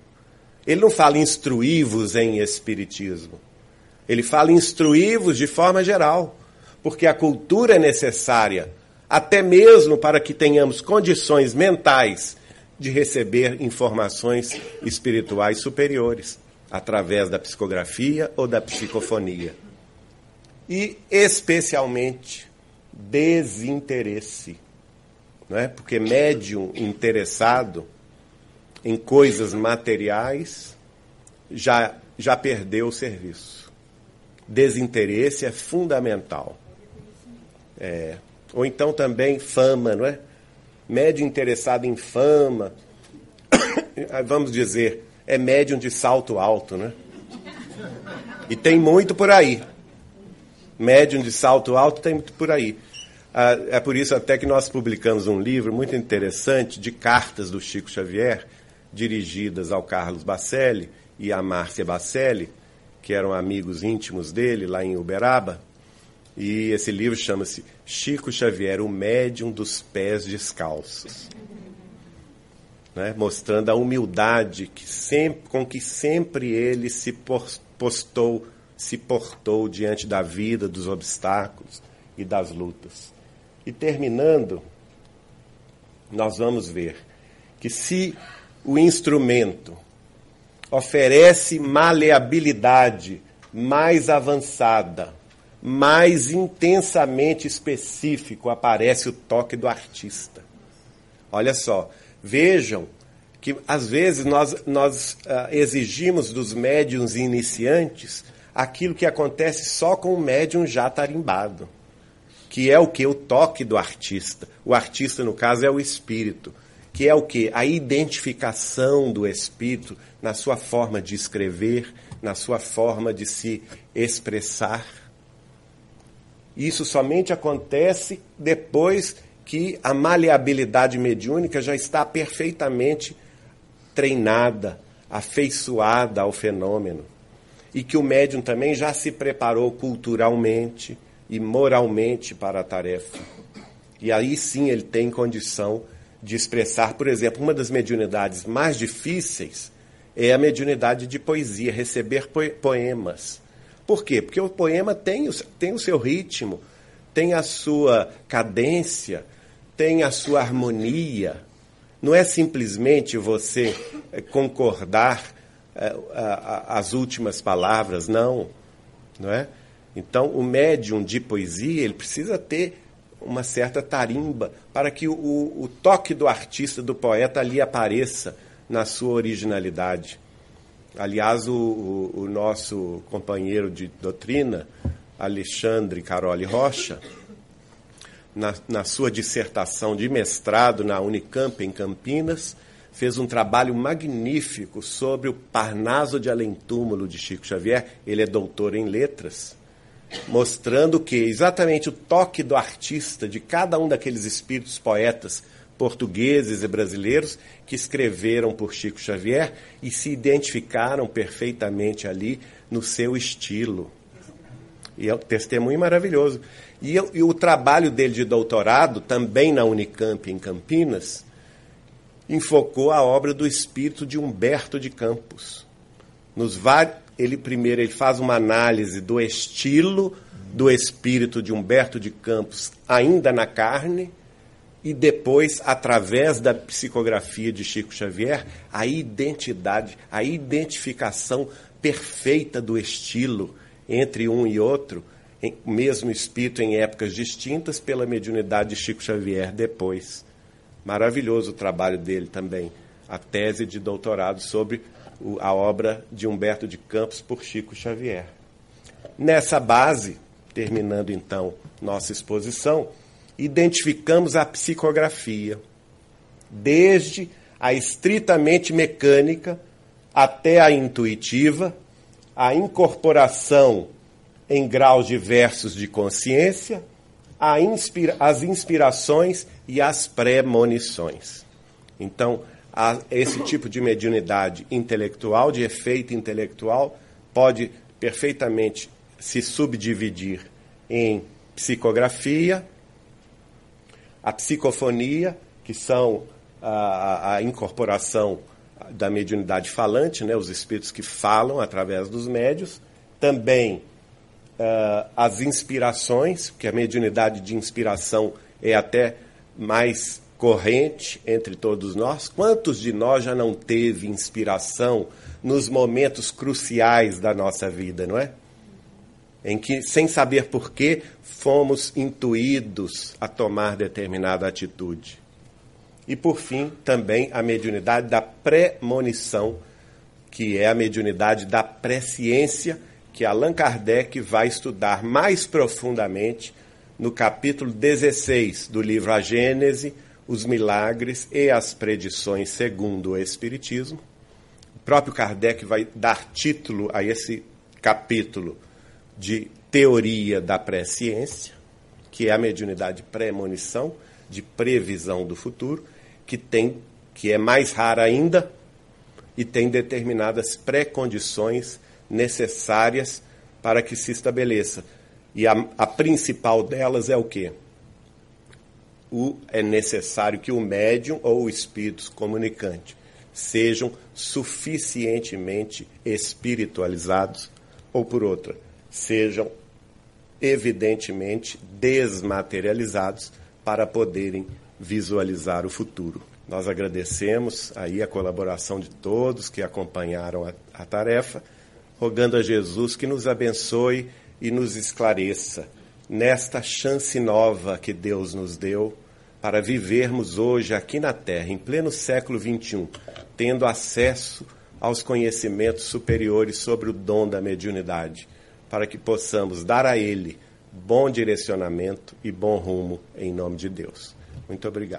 Ele não fala instruí-vos em Espiritismo. Ele fala instruí-vos de forma geral, porque a cultura é necessária, até mesmo para que tenhamos condições mentais de receber informações espirituais superiores, através da psicografia ou da psicofonia. E, especialmente, desinteresse. Não é? Porque médium interessado em coisas materiais já, já perdeu o serviço. Desinteresse é fundamental. É. Ou então também fama, não é? Médium interessado em fama, <coughs> vamos dizer, é médium de salto alto, né? E tem muito por aí. Médium de salto alto tem muito por aí. Ah, é por isso até que nós publicamos um livro muito interessante de cartas do Chico Xavier, dirigidas ao Carlos Bacelli e à Márcia Bacelli, que eram amigos íntimos dele lá em Uberaba. E esse livro chama-se Chico Xavier, o médium dos pés descalços. Né? Mostrando a humildade que sempre, com que sempre ele se postou, se portou diante da vida, dos obstáculos e das lutas. E terminando, nós vamos ver que se o instrumento oferece maleabilidade mais avançada, mais intensamente específico aparece o toque do artista. Olha só, vejam que às vezes nós, nós uh, exigimos dos médiums iniciantes aquilo que acontece só com o médium já tarimbado, que é o que? O toque do artista. O artista, no caso, é o espírito, que é o que? A identificação do espírito na sua forma de escrever, na sua forma de se expressar. Isso somente acontece depois que a maleabilidade mediúnica já está perfeitamente treinada, afeiçoada ao fenômeno. E que o médium também já se preparou culturalmente e moralmente para a tarefa. E aí sim ele tem condição de expressar, por exemplo, uma das mediunidades mais difíceis é a mediunidade de poesia, receber poemas. Por quê? Porque o poema tem o, tem o seu ritmo, tem a sua cadência, tem a sua harmonia. Não é simplesmente você eh, concordar uh, as últimas palavras, não. não é? Então, o médium de poesia ele precisa ter uma certa tarimba para que o, o toque do artista, do poeta ali apareça na sua originalidade. Aliás, o, o, o nosso companheiro de doutrina, Alexandre Caroli Rocha, na, na, sua dissertação de mestrado na Unicamp, em Campinas, fez um trabalho magnífico sobre o Parnaso de Além-Túmulo de Chico Xavier. Ele é doutor em letras, mostrando que exatamente o toque do artista, de cada um daqueles espíritos poetas portugueses e brasileiros que escreveram por Chico Xavier e se identificaram perfeitamente ali no seu estilo. E é um testemunho maravilhoso. E, e, o trabalho dele de doutorado, também na Unicamp, em Campinas, enfocou a obra do espírito de Humberto de Campos. Nos ele primeiro ele faz uma análise do estilo do espírito de Humberto de Campos, ainda na carne, e depois, através da psicografia de Chico Xavier, a identidade, a identificação perfeita do estilo entre um e outro, o mesmo espírito em épocas distintas, pela mediunidade de Chico Xavier depois. Maravilhoso o trabalho dele também, a tese de doutorado sobre a obra de Humberto de Campos por Chico Xavier. Nessa base, terminando então nossa exposição, identificamos a psicografia, desde a estritamente mecânica até a intuitiva, a incorporação em graus diversos de consciência, inspira as inspirações e as premonições. Então, esse tipo de mediunidade intelectual, de efeito intelectual, pode perfeitamente se subdividir em psicografia, a psicofonia, que são a, a incorporação da mediunidade falante, né, os espíritos que falam através dos médios, também uh, as inspirações, que a mediunidade de inspiração é até mais corrente entre todos nós. Quantos de nós já não teve inspiração nos momentos cruciais da nossa vida, não é? Em que, sem saber porquê, fomos intuídos a tomar determinada atitude. E, por fim, também a mediunidade da premonição, que é a mediunidade da presciência, que Allan Kardec vai estudar mais profundamente no capítulo 16 do livro A Gênese, os milagres e as predições segundo o Espiritismo. O próprio Kardec vai dar título a esse capítulo de teoria da presciência, que é a mediunidade premonição, de previsão do futuro, que tem que é mais rara ainda e tem determinadas pré-condições necessárias para que se estabeleça. E a, a principal delas é o quê? O, é necessário que o médium ou o espírito comunicante sejam suficientemente espiritualizados, ou por outra, sejam evidentemente desmaterializados para poderem visualizar o futuro. Nós agradecemos aí a colaboração de todos que acompanharam a, a tarefa, rogando a Jesus que nos abençoe e nos esclareça nesta chance nova que Deus nos deu para vivermos hoje aqui na Terra, em pleno século XXI, tendo acesso aos conhecimentos superiores sobre o dom da mediunidade para que possamos dar a Ele bom direcionamento e bom rumo em nome de Deus. Muito obrigado.